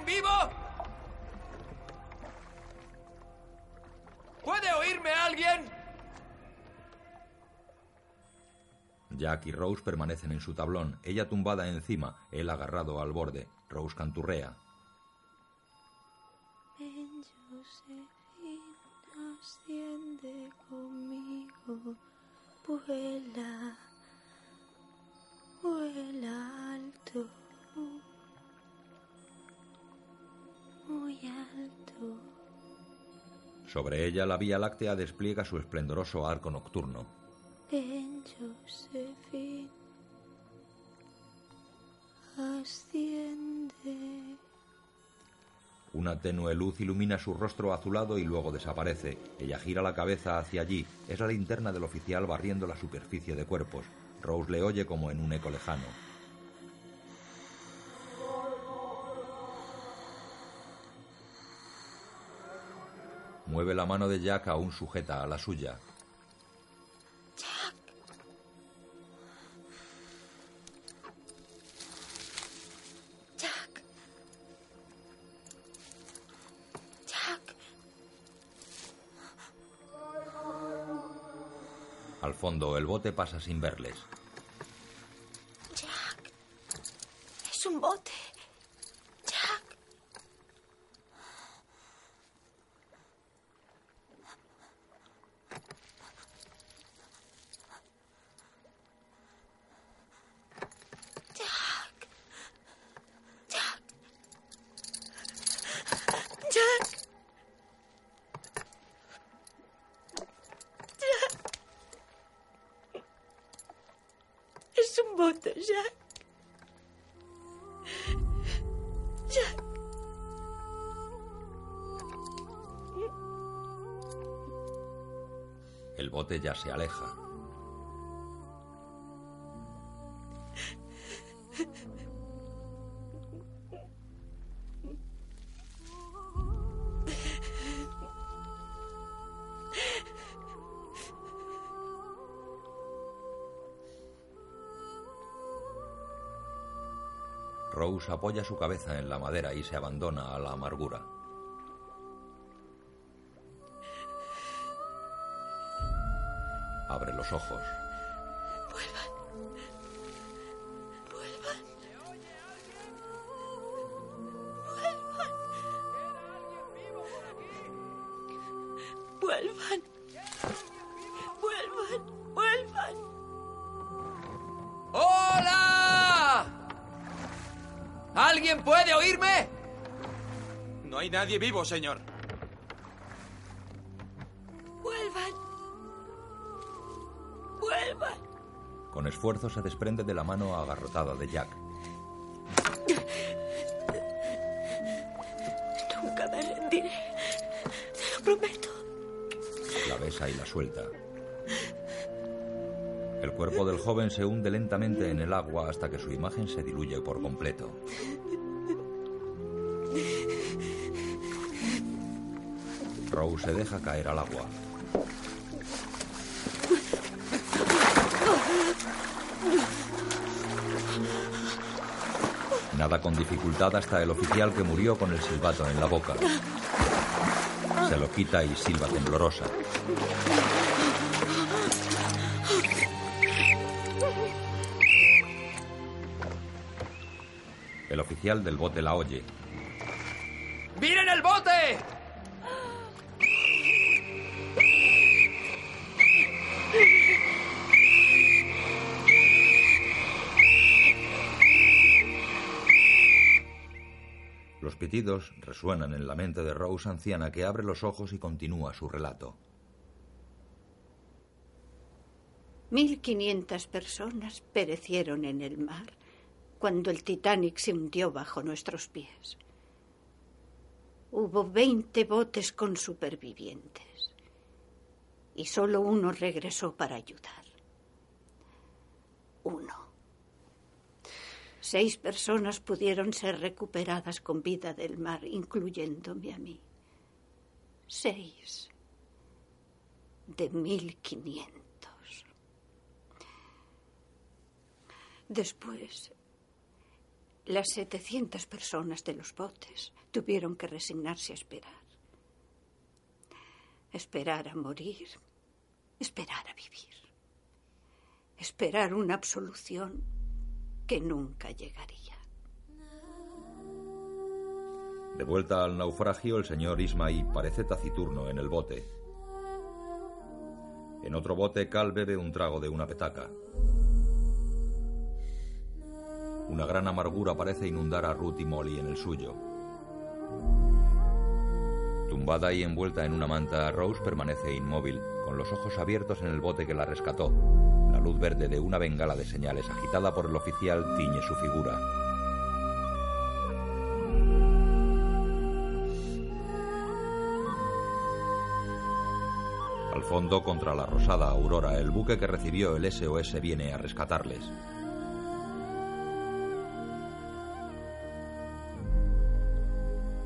Vivo? ¿Puede oírme alguien? Jack y Rose permanecen en su tablón, ella tumbada encima, él agarrado al borde. Rose canturrea. Ven, Josephine, asciende conmigo, vuela, vuela alto, Sobre ella la Vía Láctea despliega su esplendoroso arco nocturno. Josephine, asciende. Una tenue luz ilumina su rostro azulado y luego desaparece. Ella gira la cabeza hacia allí. Es la linterna del oficial barriendo la superficie de cuerpos. Rose le oye como en un eco lejano. Mueve la mano de Jack aún sujeta a la suya. Jack. Jack. Al fondo, el bote pasa sin verles. Apoya su cabeza en la madera y se abandona a la amargura. Abre los ojos. Vivo, señor. Vuelvan. Vuelvan. Con esfuerzo se desprende de la mano agarrotada de Jack. Nunca me rendiré. Te lo prometo. La besa y la suelta. El cuerpo del joven se hunde lentamente en el agua hasta que su imagen se diluye por completo. Rose se deja caer al agua. Nada con dificultad hasta el oficial que murió con el silbato en la boca. Se lo quita y silba temblorosa. El oficial del bote la oye. ¡Miren el bote! Resuenan en la mente de Rose anciana que abre los ojos y continúa su relato. 1.500 personas perecieron en el mar cuando el Titanic se hundió bajo nuestros pies. Hubo 20 botes con supervivientes y solo uno regresó para ayudar. Uno. Seis personas pudieron ser recuperadas con vida del mar, incluyéndome a mí. Seis de 1.500. Después, las 700 personas de los botes tuvieron que resignarse a esperar. Esperar a morir, esperar a vivir. Esperar una absolución que nunca llegaría. De vuelta al naufragio, el señor Ismaí parece taciturno en el bote. En otro bote, Cal bebe un trago de una petaca. Una gran amargura parece inundar a Ruth y Molly en el suyo. Tumbada y envuelta en una manta, Rose permanece inmóvil, con los ojos abiertos en el bote que la rescató. La luz verde de una bengala de señales agitada por el oficial tiñe su figura. Al fondo, contra la rosada aurora, el buque que recibió el SOS viene a rescatarles.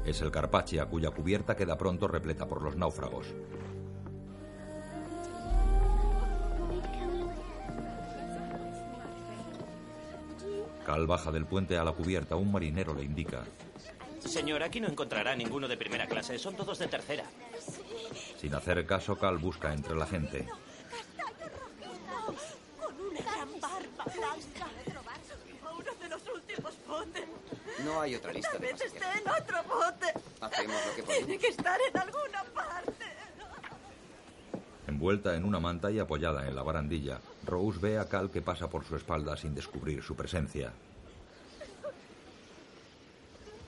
Es el Carpaccia cuya cubierta queda pronto repleta por los náufragos. Cal baja del puente a la cubierta. Un marinero le indica. Señor, aquí no encontrará ninguno de primera clase. Son todos de tercera. Sin hacer caso, Cal busca entre la gente. Con una gran barba blanca. Uno de los últimos botes. No hay otra lista Tal de vez esté pasajeros. en otro bote. Hacemos lo que Tiene podemos. que estar en alguna parte. Envuelta en una manta y apoyada en la barandilla, Rose ve a Cal que pasa por su espalda sin descubrir su presencia.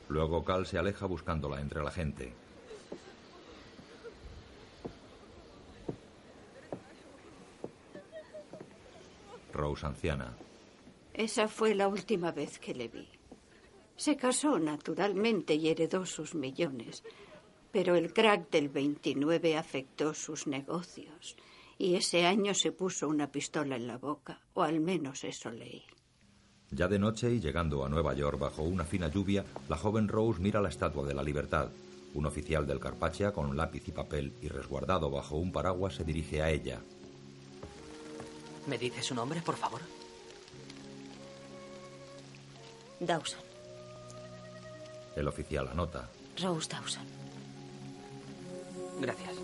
Luego Cal se aleja buscándola entre la gente. Rose anciana. Esa fue la última vez que le vi. Se casó naturalmente y heredó sus millones, pero el crack del 29 afectó sus negocios y ese año se puso una pistola en la boca, o al menos eso leí. Ya de noche y llegando a Nueva York bajo una fina lluvia, la joven Rose mira la Estatua de la Libertad. Un oficial del Carpaccia con lápiz y papel y resguardado bajo un paraguas se dirige a ella. ¿Me dice su nombre, por favor? Dawson. El oficial anota. Rose Dawson. Gracias.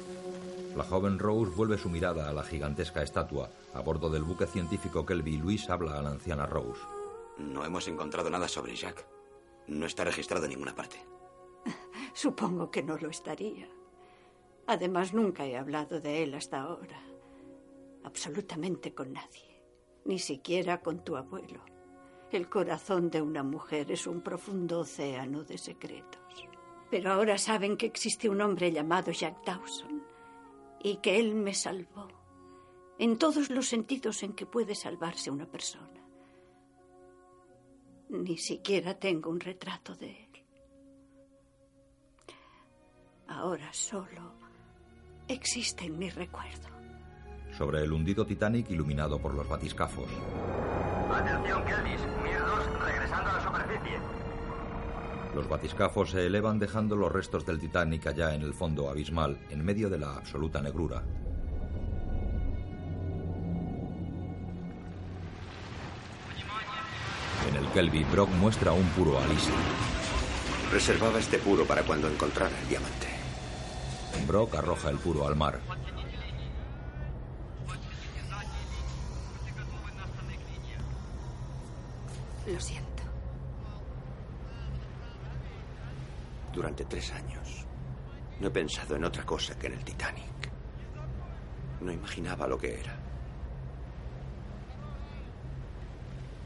La joven Rose vuelve su mirada a la gigantesca estatua. A bordo del buque científico Kelby, Luis habla a la anciana Rose. No hemos encontrado nada sobre Jack. No está registrado en ninguna parte. Supongo que no lo estaría. Además, nunca he hablado de él hasta ahora. Absolutamente con nadie. Ni siquiera con tu abuelo. El corazón de una mujer es un profundo océano de secretos. Pero ahora saben que existe un hombre llamado Jack Dawson y que él me salvó. En todos los sentidos en que puede salvarse una persona. Ni siquiera tengo un retrato de él. Ahora solo existe en mi recuerdo. Sobre el hundido Titanic iluminado por los batiscafos. Atención, Kelvis. Mir 2, regresando a la superficie. Los batiscafos se elevan dejando los restos del Titanic allá en el fondo abismal, en medio de la absoluta negrura. En el Kelby, Brock muestra un puro a. Reservaba este puro para cuando encontrara el diamante. Brock arroja el puro al mar. Lo siento. Durante tres años no he pensado en otra cosa que en el Titanic. No imaginaba lo que era.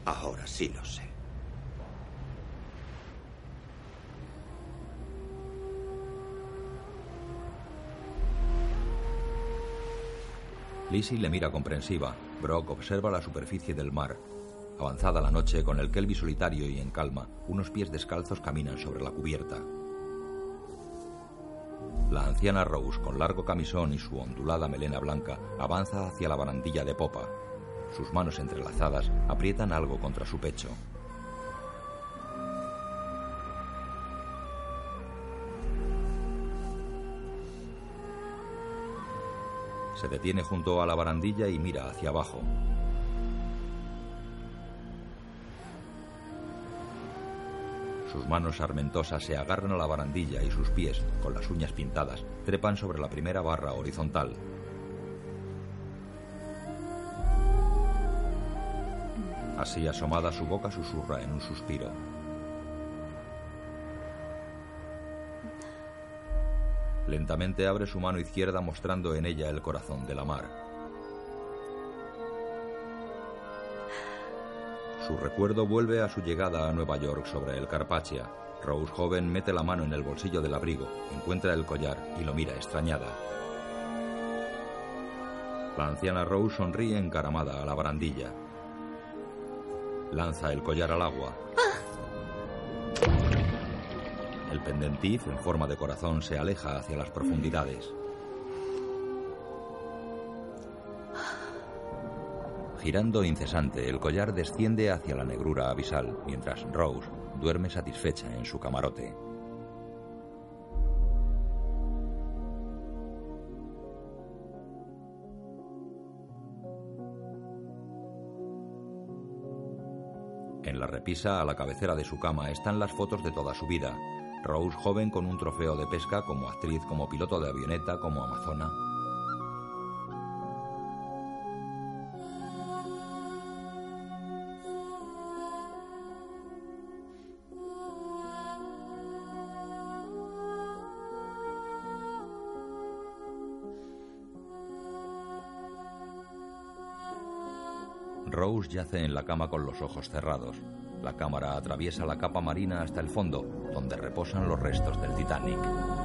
Ahora sí lo sé. Lizzie le mira comprensiva. Brock observa la superficie del mar. Avanzada la noche, con el Kelby solitario y en calma, unos pies descalzos caminan sobre la cubierta. La anciana Rose, con largo camisón y su ondulada melena blanca, avanza hacia la barandilla de popa. Sus manos entrelazadas aprietan algo contra su pecho. Se detiene junto a la barandilla y mira hacia abajo. Sus manos armentosas se agarran a la barandilla y sus pies, con las uñas pintadas, trepan sobre la primera barra horizontal. Así asomada su boca susurra en un suspiro. Lentamente abre su mano izquierda mostrando en ella el corazón de la mar. Su recuerdo vuelve a su llegada a Nueva York sobre el Carpathia. Rose joven mete la mano en el bolsillo del abrigo, encuentra el collar y lo mira extrañada. La anciana Rose sonríe encaramada a la barandilla. Lanza el collar al agua. El pendentif en forma de corazón se aleja hacia las profundidades. Girando incesante, el collar desciende hacia la negrura abisal, mientras Rose duerme satisfecha en su camarote. En la repisa, a la cabecera de su cama, están las fotos de toda su vida. Rose joven con un trofeo de pesca como actriz, como piloto de avioneta, como amazona. Rose yace en la cama con los ojos cerrados. La cámara atraviesa la capa marina hasta el fondo, donde reposan los restos del Titanic.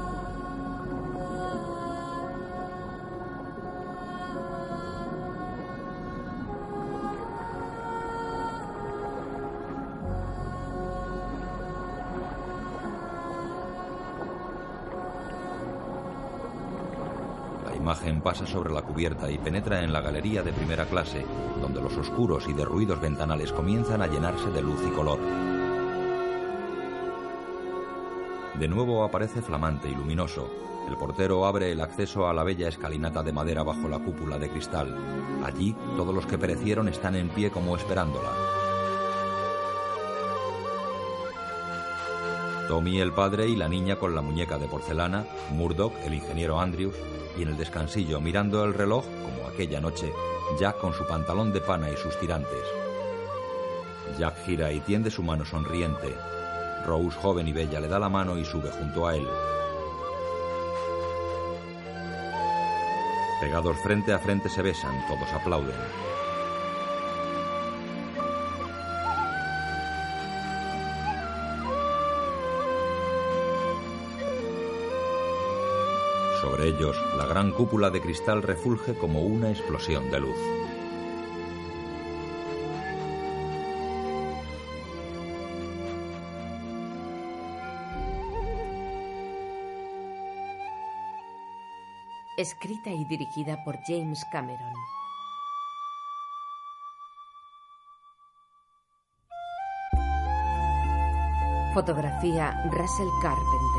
Pasa sobre la cubierta y penetra en la galería de primera clase, donde los oscuros y derruidos ventanales comienzan a llenarse de luz y color. De nuevo aparece flamante y luminoso. El portero abre el acceso a la bella escalinata de madera bajo la cúpula de cristal. Allí todos los que perecieron están en pie como esperándola. Tommy el padre y la niña con la muñeca de porcelana, Murdoch el ingeniero Andrews y en el descansillo mirando el reloj, como aquella noche, Jack con su pantalón de pana y sus tirantes. Jack gira y tiende su mano sonriente. Rose, joven y bella, le da la mano y sube junto a él. Pegados frente a frente se besan, todos aplauden. Ellos, la gran cúpula de cristal refulge como una explosión de luz. Escrita y dirigida por James Cameron. Fotografía Russell Carpenter.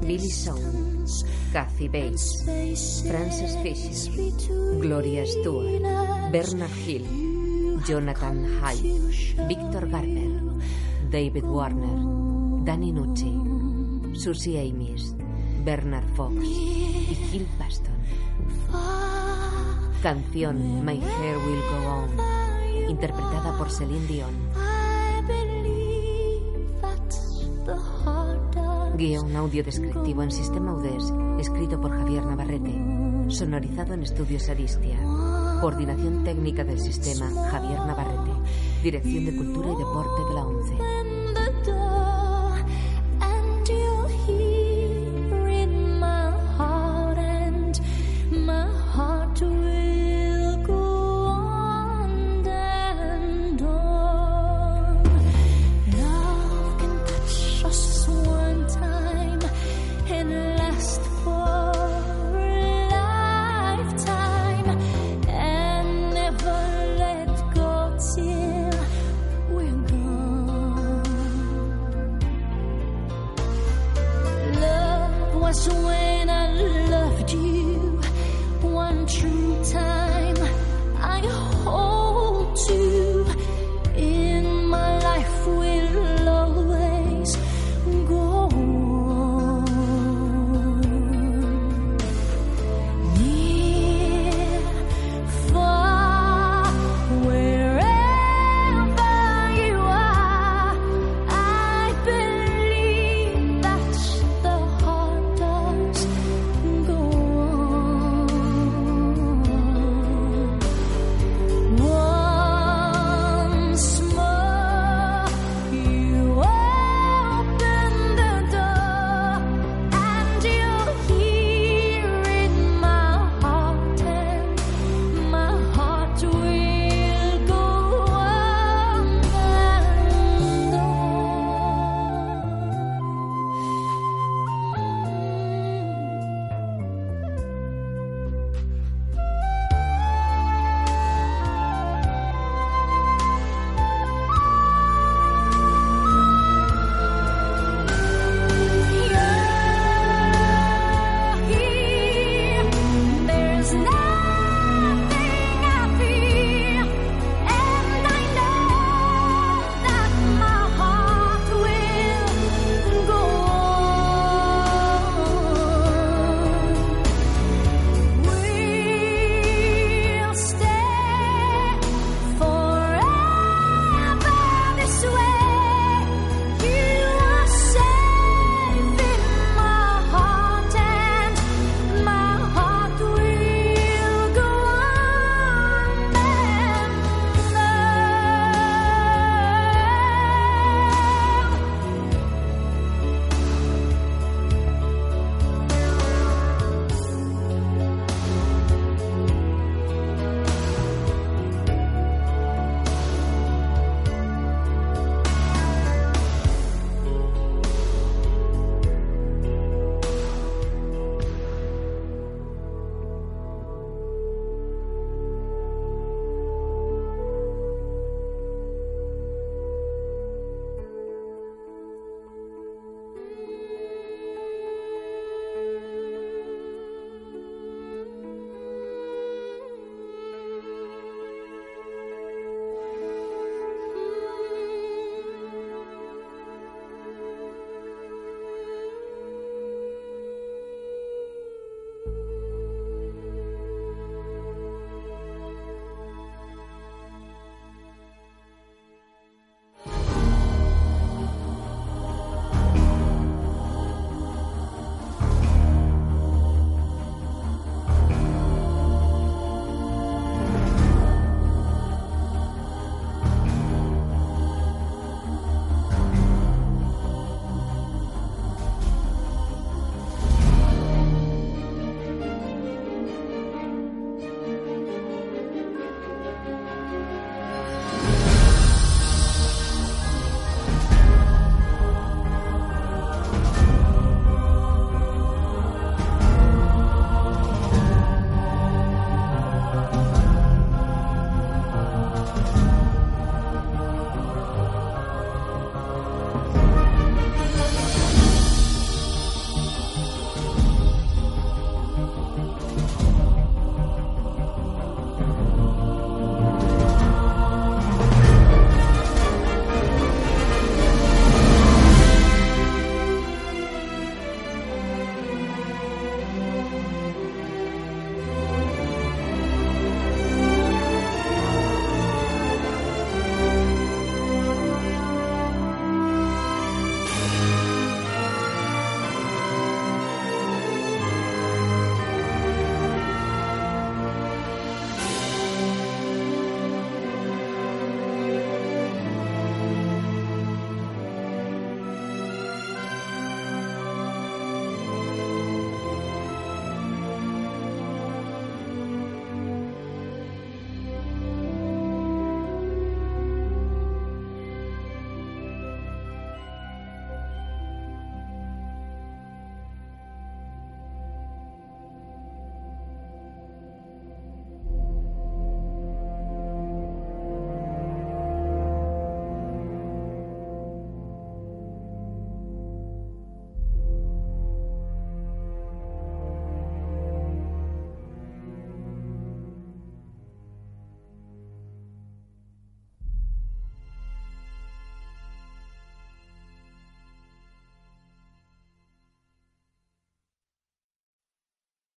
Billy Song, Kathy Bates, Frances Fisher, Gloria Stewart, Bernard Hill, Jonathan Hyde, Victor Garber, David Warner, Danny Nucci, Susie Amis, Bernard Fox y Gil Baston. Canción My Hair Will Go On, interpretada por Celine Dion. Guión audio descriptivo en sistema UDES, escrito por Javier Navarrete. Sonorizado en Estudios Aristia. Coordinación técnica del sistema Javier Navarrete. Dirección de Cultura y Deporte de la ONCE.